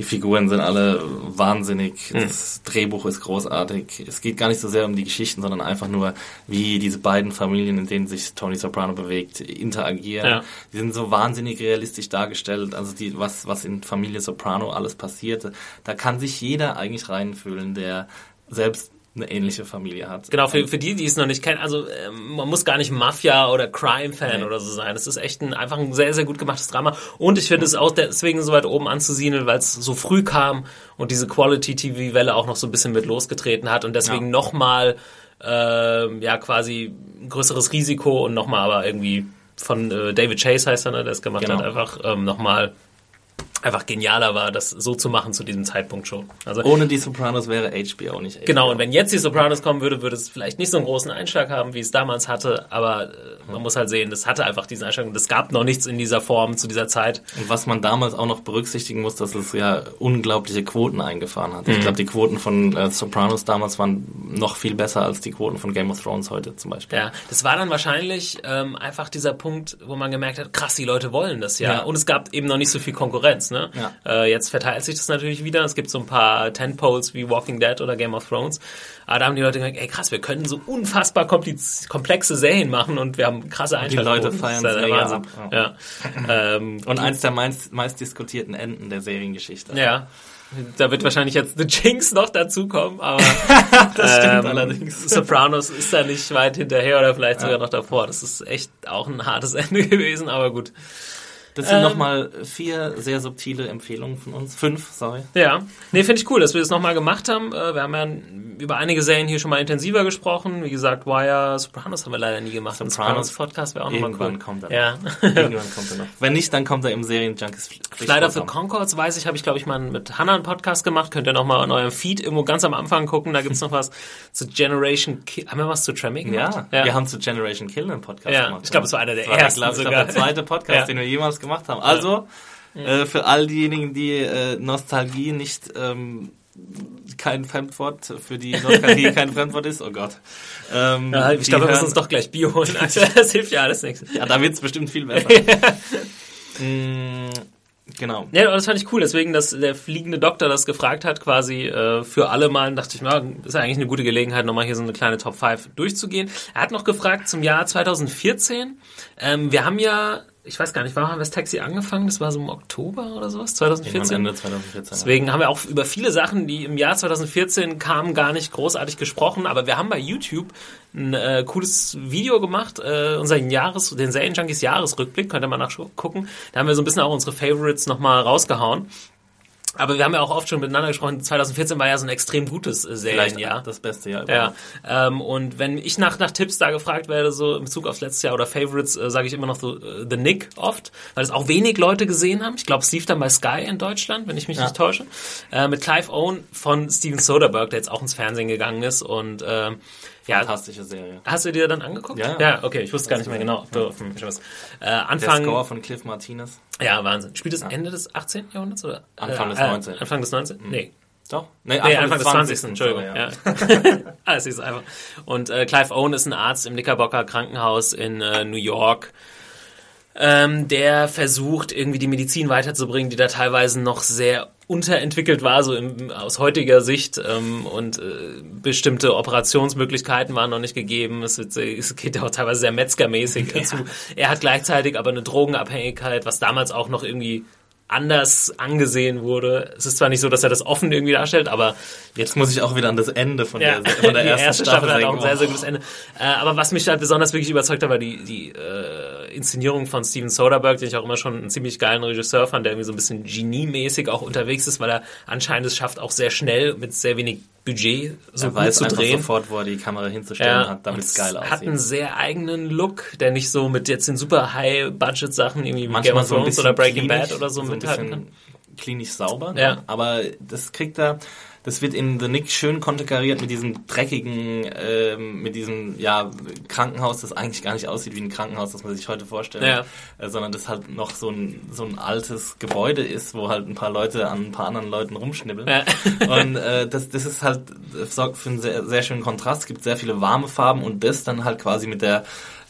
die Figuren sind alle wahnsinnig, das Drehbuch ist großartig. Es geht gar nicht so sehr um die Geschichten, sondern einfach nur, wie diese beiden Familien, in denen sich Tony Soprano bewegt, interagieren. Ja. Die sind so wahnsinnig realistisch dargestellt, also die, was, was in Familie Soprano alles passiert. Da kann sich jeder eigentlich reinfühlen, der selbst eine ähnliche Familie hat. Genau, für, für die, die es noch nicht kennen, also ähm, man muss gar nicht Mafia- oder Crime-Fan Nee. oder so sein. Es ist echt ein, einfach ein sehr, sehr gut gemachtes Drama. Und ich finde es auch deswegen so weit oben anzusiedeln, weil es so früh kam und diese Quality-TV-Welle auch noch so ein bisschen mit losgetreten hat und deswegen Ja. nochmal, ähm, ja, quasi ein größeres Risiko und nochmal aber irgendwie von äh, David Chase heißt er, ne, der es gemacht Genau. hat, einfach ähm, nochmal einfach genialer war, das so zu machen zu diesem Zeitpunkt schon. Also Ohne die Sopranos wäre HBO nicht HBO. Genau, und wenn jetzt die Sopranos kommen würde, würde es vielleicht nicht so einen großen Einschlag haben, wie es damals hatte, aber äh, man muss halt sehen, das hatte einfach diesen Einschlag und es gab noch nichts in dieser Form zu dieser Zeit. Und was man damals auch noch berücksichtigen muss, dass es ja unglaubliche Quoten eingefahren hat. Ich Mhm. glaube, die Quoten von äh, Sopranos damals waren noch viel besser als die Quoten von Game of Thrones heute zum Beispiel. Ja, das war dann wahrscheinlich ähm, einfach dieser Punkt, wo man gemerkt hat, krass, die Leute wollen das ja. Ja. Und es gab eben noch nicht so viel Konkurrenz. Ne? Ja. Äh, jetzt verteilt sich das natürlich wieder. Es gibt so ein paar Tentpoles wie Walking Dead oder Game of Thrones. Aber da haben die Leute gemerkt, ey krass, wir können so unfassbar komplexe Serien machen und wir haben krasse die Leute ja der mega Wahnsinn. ab, Ja. Ähm, Und eins der meist, meist diskutierten Enden der Seriengeschichte. Ja. Da wird wahrscheinlich jetzt The Jinx noch dazukommen, aber das stimmt ähm, allerdings. Sopranos ist da nicht weit hinterher oder vielleicht sogar noch davor. Das ist echt auch ein hartes Ende gewesen, aber gut. Das sind Ähm, nochmal vier sehr subtile Empfehlungen von uns. Fünf, sorry. Ja, nee, finde ich cool, dass wir das nochmal gemacht haben. Äh, Wir haben ja über einige Serien hier schon mal intensiver gesprochen. Wie gesagt, Wire, Sopranos haben wir leider nie gemacht. Im Sopranos Sopranos-Podcast wäre auch nochmal Irgendwann cool. kommt er. Ja. Irgendwann kommt er noch. Wenn nicht, dann kommt er im Serien-Junkies Leider für Concords weiß ich, habe ich glaube ich mal mit Hannah einen Podcast gemacht. Könnt ihr nochmal in eurem Feed irgendwo ganz am Anfang gucken. Da gibt's noch was zu Generation Kill. Haben wir was zu Tremmy gemacht? Ja, wir haben zu Generation Kill einen Podcast Ja, gemacht. ich glaube, es war einer der Das war, ersten glaub, ich glaube, der zweite Podcast, Ja. den wir jemals gemacht haben. Also, äh, für all diejenigen, die äh, Nostalgie nicht ähm, kein Fremdwort, für die Nostalgie kein Fremdwort ist, oh Gott. Ähm, Ja, ich die glaube, wir müssen uns doch gleich Bier holen. Also, das hilft ja alles nichts. Ja, da wird's bestimmt viel besser. Mm, genau. Ja, das fand ich cool. Deswegen, dass der fliegende Doktor das gefragt hat, quasi äh, für alle Mal, dachte ich, na, ist eigentlich eine gute Gelegenheit, nochmal hier so eine kleine Top 5 durchzugehen. Er hat noch gefragt zum Jahr 2014. Ähm, wir haben ja, ich weiß gar nicht, wann haben wir das Taxi angefangen? Das war so im Oktober oder sowas, Irgendwann 2014? Ende 2014. Deswegen haben wir auch über viele Sachen, die im Jahr 2014 kamen, gar nicht großartig gesprochen. Aber wir haben bei YouTube ein äh, cooles Video gemacht, äh, unseren Jahres, den Serien Junkies Jahresrückblick, könnt ihr mal nachgucken. Da haben wir so ein bisschen auch unsere Favorites nochmal rausgehauen. Aber wir haben ja auch oft schon miteinander gesprochen, 2014 war ja so ein extrem gutes äh, Serienjahr. das beste Jahr. Ja, ähm, und wenn ich nach, nach Tipps da gefragt werde, so in Bezug aufs letzte Jahr oder Favorites, äh, sage ich immer noch so äh, The Nick oft, weil es auch wenig Leute gesehen haben. Ich glaube, es lief dann bei Sky in Deutschland, wenn ich mich Ja. nicht täusche. Äh, mit Clive Owen von Steven Soderbergh, der jetzt auch ins Fernsehen gegangen ist und Ja. Fantastische Serie. Hast du dir dann angeguckt? Ja, ja. ja okay, ich wusste gar nicht mehr genau. Ob du auf dem hast. Äh, Der Anfang, Score von Cliff Martinez. ja, Wahnsinn. Spielt es Ende des 18. Jahrhunderts oder? Anfang des äh, 19.. Anfang des 19. Nee. Doch? Nee, Nee, Anfang des 20. 20. Entschuldigung. sorry, Ja. Alles ist einfach. Und äh, Clive Owen ist ein Arzt im Knickerbocker Krankenhaus in äh, New York, ähm, der versucht, irgendwie die Medizin weiterzubringen, die da teilweise noch sehr unterentwickelt war, so im, aus heutiger Sicht. Ähm, und äh, bestimmte Operationsmöglichkeiten waren noch nicht gegeben. Es, wird, es geht ja auch teilweise sehr metzgermäßig äh, zu. Er hat gleichzeitig aber eine Drogenabhängigkeit, was damals auch noch irgendwie anders angesehen wurde. Es ist zwar nicht so, dass er das offen irgendwie darstellt, aber Jetzt muss ich auch wieder an das Ende von ja, der, von der die ersten erste Staffel, hat denken. auch ein sehr, sehr gutes Ende. Äh, aber was mich halt besonders wirklich überzeugt hat, war die, die äh, Inszenierung von Steven Soderbergh, den ich auch immer schon einen ziemlich geilen Regisseur fand, der irgendwie so ein bisschen geniemäßig auch unterwegs ist, weil er anscheinend es schafft, auch sehr schnell mit sehr wenig Budget so Er weiß zu drehen. sofort, wo er die Kamera hinzustellen hat, damit es geil Hat einen aussieht. sehr eigenen Look, der nicht so mit jetzt den super High-Budget-Sachen irgendwie wie Game Manchmal of so Thrones oder Breaking klinisch, Bad oder so, ein mithalten kann. klinisch sauber. Ja. Ne? Aber das kriegt er, das wird in The Nick schön konterkariert mit diesem dreckigen, ähm, mit diesem ja Krankenhaus, das eigentlich gar nicht aussieht wie ein Krankenhaus, das man sich heute vorstellt, Ja. äh, sondern das halt noch so ein so ein altes Gebäude ist, wo halt ein paar Leute an ein paar anderen Leuten rumschnibbeln. Ja. Und äh, das, das ist halt, das sorgt für einen sehr, sehr schönen Kontrast. Es gibt sehr viele warme Farben und das dann halt quasi mit der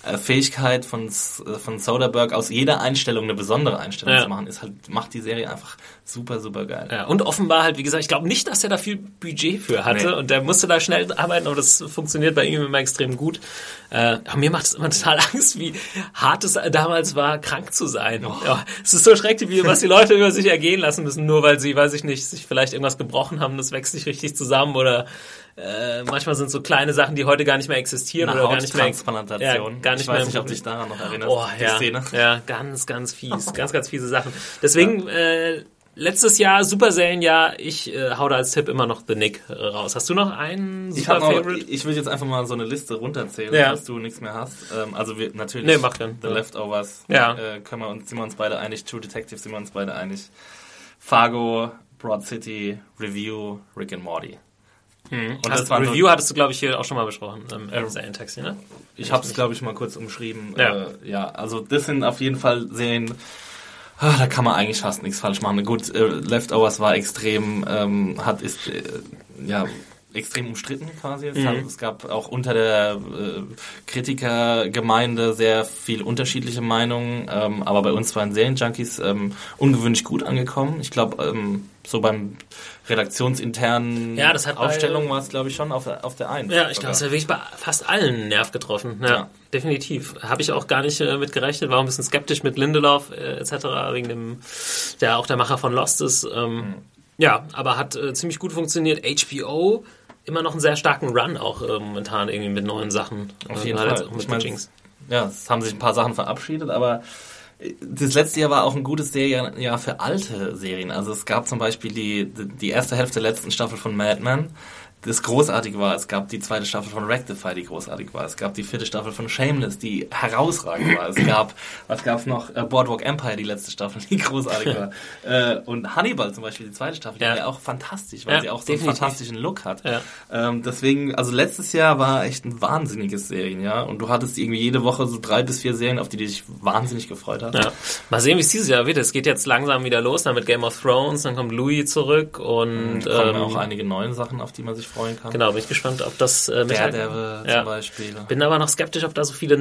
äh, Fähigkeit von, äh, von Soderbergh aus jeder Einstellung eine besondere Einstellung Ja. zu machen, ist halt, macht die Serie einfach super, super geil. Ja, und offenbar halt, wie gesagt, ich glaube nicht, dass er da viel Budget für hatte Nee. und der musste da schnell arbeiten, aber das funktioniert bei ihm immer extrem gut. Äh, aber mir macht es immer total Angst, wie hart es damals war, krank zu sein. Oh. Ja, es ist so schrecklich, wie, was die Leute über sich ergehen lassen müssen, nur weil sie, weiß ich nicht, sich vielleicht irgendwas gebrochen haben, das wächst nicht richtig zusammen oder äh, manchmal sind so kleine Sachen, die heute gar nicht mehr existieren Eine oder gar nicht mehr, Hauttransplantation. ja, gar nicht ich weiß mehr nicht, ob dich daran noch erinnerst, Oh, die ja, Szene. ja, ganz, ganz fies, ganz, ganz fiese Sachen. Deswegen, äh, letztes Jahr, Superserien-Jahr, ich äh, hau da als Tipp immer noch The Nick äh, raus. Hast du noch einen Ich, super hab noch, Favorite? ich will jetzt einfach mal so eine Liste runterzählen, Ja. dass du nichts mehr hast. Ähm, also wir natürlich Nee, mach dann. The Ja. Leftovers. Ja. Äh, können wir uns, sind wir uns beide einig. True Detective sind wir uns beide einig. Fargo, Broad City, Review, Rick and Morty. Und Hast, das waren Review so, hattest du, glaube ich, hier auch schon mal besprochen im ähm, Serientext hier, ne? ich habe es glaube ich mal kurz umschrieben. Ja. Äh, ja, also das sind auf jeden Fall Serien. Ah, da kann man eigentlich fast nichts falsch machen. Gut, äh, Leftovers war extrem, ähm, hat ist äh, ja extrem umstritten quasi. Es, Mhm. hat, es gab auch unter der äh, Kritikergemeinde sehr viel unterschiedliche Meinungen, ähm, aber bei uns waren Serienjunkies ähm, ungewöhnlich gut angekommen. Ich glaube, ähm, so beim redaktionsinternen Ja, das hat bei- Aufstellung war es, glaube ich, schon auf der, auf der 1. Ja, ich glaube, es hat wirklich bei fast allen einen Nerv getroffen. Ja, Ja. Definitiv. Habe ich auch gar nicht äh, mit gerechnet. War ein bisschen skeptisch mit Lindelof äh, etc. wegen dem, der auch der Macher von Lost ist. Ähm, Ja, aber hat äh, ziemlich gut funktioniert. HBO immer noch einen sehr starken Run auch äh, momentan irgendwie mit neuen Sachen. Auf Äh, jeden Fall. mit Ich mein, ja, es haben sich ein paar Sachen verabschiedet, aber äh, das letzte Jahr war auch ein gutes Serien- Jahr für alte Serien. Also es gab zum Beispiel die, die erste Hälfte der letzten Staffel von Mad Men, das großartig war. Es gab die zweite Staffel von Rectify, die großartig war. Es gab die vierte Staffel von Shameless, die herausragend war. Es gab, was gab's noch? Äh, Boardwalk Empire, die letzte Staffel, die großartig war. Äh, und Hannibal zum Beispiel, die zweite Staffel, die Ja. war ja auch fantastisch, weil Ja, sie auch so einen fantastischen Look hat. Ja. Ähm, deswegen, also letztes Jahr war echt ein wahnsinniges Serienjahr und du hattest irgendwie jede Woche so drei bis vier Serien, auf die du dich wahnsinnig gefreut hast. Ja. Mal sehen, wie es dieses Jahr wird. Es geht jetzt langsam wieder los, dann mit Game of Thrones, dann kommt Louis zurück und Kommen ähm, auch einige neue Sachen, auf die man sich freuen kann. genau, bin ich gespannt, ob das äh, mithalten- Daredevil Ja. zum Beispiel. Bin aber noch skeptisch, ob da so viele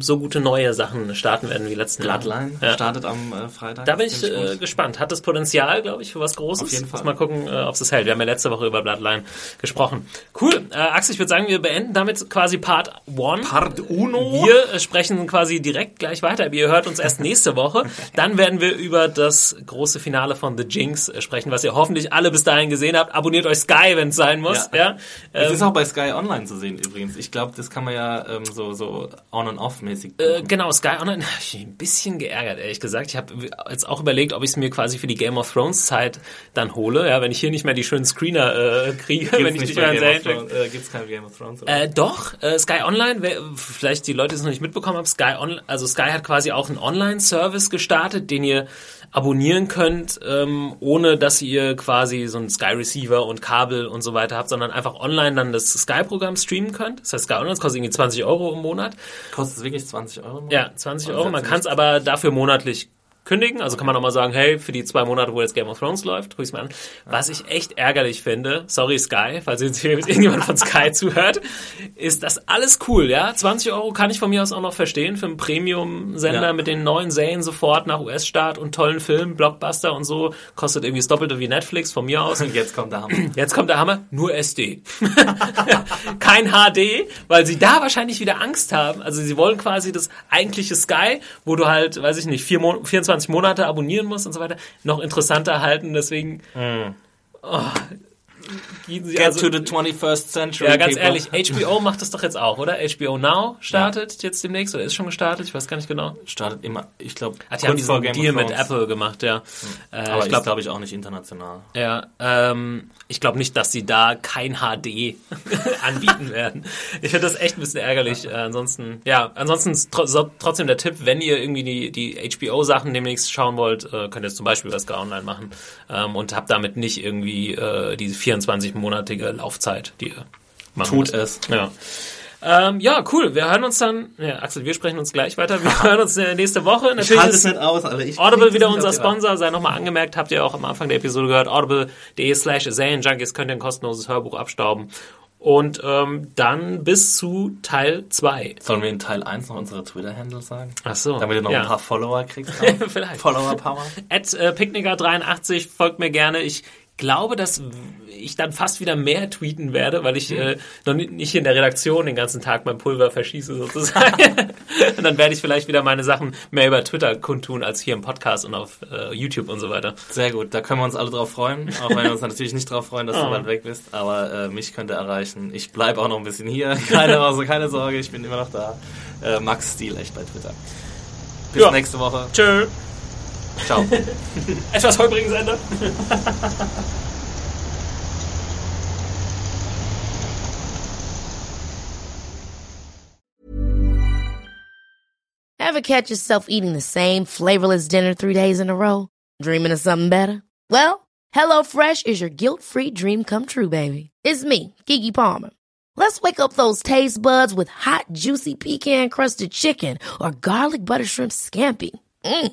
so gute neue Sachen starten werden wie letzten Jahr. Bloodline Ja. startet am äh, Freitag. Da bin ich äh, gespannt. Hat das Potenzial, glaube ich, für was Großes? Auf jeden Fall. Muss mal gucken, äh, ob es hält. Wir haben ja letzte Woche über Bloodline gesprochen. Cool. Äh, Axel, ich würde sagen, wir beenden damit quasi Part 1. Part Uno. Wir äh, sprechen quasi direkt gleich weiter. Ihr hört uns erst nächste Woche. Dann werden wir über das große Finale von The Jinx äh, sprechen, was ihr hoffentlich alle bis dahin gesehen habt. Abonniert euch Sky, wenn es sein muss. Ja. Ja. Es Ähm, ist auch bei Sky Online zu sehen übrigens. Ich glaube, das kann man ja ähm, so, so on and off mäßig. Äh, genau, Sky Online, ich bin ein bisschen geärgert, ehrlich gesagt. Ich habe jetzt auch überlegt, ob ich es mir quasi für die Game of Thrones Zeit dann hole, ja, wenn ich hier nicht mehr die schönen Screener äh, kriege, wenn ich nicht mehr Game of Serien Thrones, äh, gibt's kein Game of Thrones? Äh, doch, äh, Sky Online, wer, vielleicht die Leute die es noch nicht mitbekommen haben, Sky Online, also Sky hat quasi auch einen Online-Service gestartet, den ihr abonnieren könnt, ähm, ohne dass ihr quasi so einen Sky Receiver und Kabel und so weiter habt, sondern einfach online dann das Sky-Programm streamen könnt. Das heißt, Sky Online kostet irgendwie 20 Euro im Monat. Kostet es wirklich 20 Euro? Ja, 20 Euro. Man kann es aber dafür monatlich kündigen. Also kann man auch mal sagen, hey, für die zwei Monate, wo jetzt Game of Thrones läuft, tu ich's mir an. Was ich echt ärgerlich finde, sorry Sky, falls jetzt hier irgendjemand von Sky zuhört, ist das alles cool, ja. 20 Euro kann ich von mir aus auch noch verstehen für einen Premium-Sender Ja. mit den neuen Serien sofort nach US-Start und tollen Filmen, Blockbuster und so. Kostet irgendwie das Doppelte wie Netflix von mir aus. Und jetzt kommt der Hammer. Jetzt kommt der Hammer, nur SD. Kein HD, weil sie da wahrscheinlich wieder Angst haben. Also sie wollen quasi das eigentliche Sky, wo du halt, weiß ich nicht, vier Mon 24 Monate abonnieren musst und so weiter, noch interessanter halten. Deswegen oh, gehen sie Get also, to the 21st century. ja, ganz people. ehrlich, HBO macht das doch jetzt auch, oder? HBO Now startet jetzt demnächst oder ist schon gestartet? Ich weiß gar nicht genau. Startet immer, ich glaube, die haben diesen Deal mit Apple gemacht, ja. Äh, Aber ich glaube glaube, glaub ich auch nicht international. Ja, ähm, ich glaube nicht, dass sie da kein HD anbieten werden. Ich finde das echt ein bisschen ärgerlich. Äh, ansonsten, ja, ansonsten so, trotzdem der Tipp, wenn ihr irgendwie die, die HBO-Sachen demnächst schauen wollt, äh, könnt ihr zum Beispiel bei Sky Online machen ähm, und habt damit nicht irgendwie äh, diese 24-monatige Laufzeit, die ihr machen Tut es. Ja. Ähm, ja, cool. Wir hören uns dann. Ja, Axel, wir sprechen uns gleich weiter. Wir hören uns äh, nächste Woche. Natürlich ist aus, Alter. Ich Audible wieder unser Sponsor, sei nochmal angemerkt, habt ihr auch am Anfang der Episode gehört, audible.de slash Junkies könnt ihr ein kostenloses Hörbuch abstauben. Und ähm, dann bis zu Teil 2. Sollen wir in Teil 1 noch unsere Twitter-Handle sagen? Ach so. Damit du noch ja. ein paar Follower kriegst. Vielleicht. Follower-Power. At äh, Picknicker83 folgt mir gerne. Ich glaube, dass ich dann fast wieder mehr tweeten werde, weil ich äh, noch ni- nicht in der Redaktion den ganzen Tag mein Pulver verschieße sozusagen. und dann werde ich vielleicht wieder meine Sachen mehr über Twitter kundtun als hier im Podcast und auf äh, YouTube und so weiter. Sehr gut, da können wir uns alle drauf freuen. Auch wenn wir uns natürlich nicht drauf freuen, dass Oh. du bald weg bist. Aber äh, mich könnt ihr erreichen. Ich bleibe auch noch ein bisschen hier. Keine, also keine Sorge, ich bin immer noch da. Äh, Max Stil echt bei Twitter. Bis Ja. nächste Woche. Tschö. Ciao. Etwas holpriges Ende. Ever catch yourself eating the same flavorless dinner three days in a row? Dreaming of something better? Well, HelloFresh is your guilt-free dream come true, baby. It's me, Kiki Palmer. Let's wake up those taste buds with hot, juicy pecan-crusted chicken or garlic butter shrimp scampi. Mm.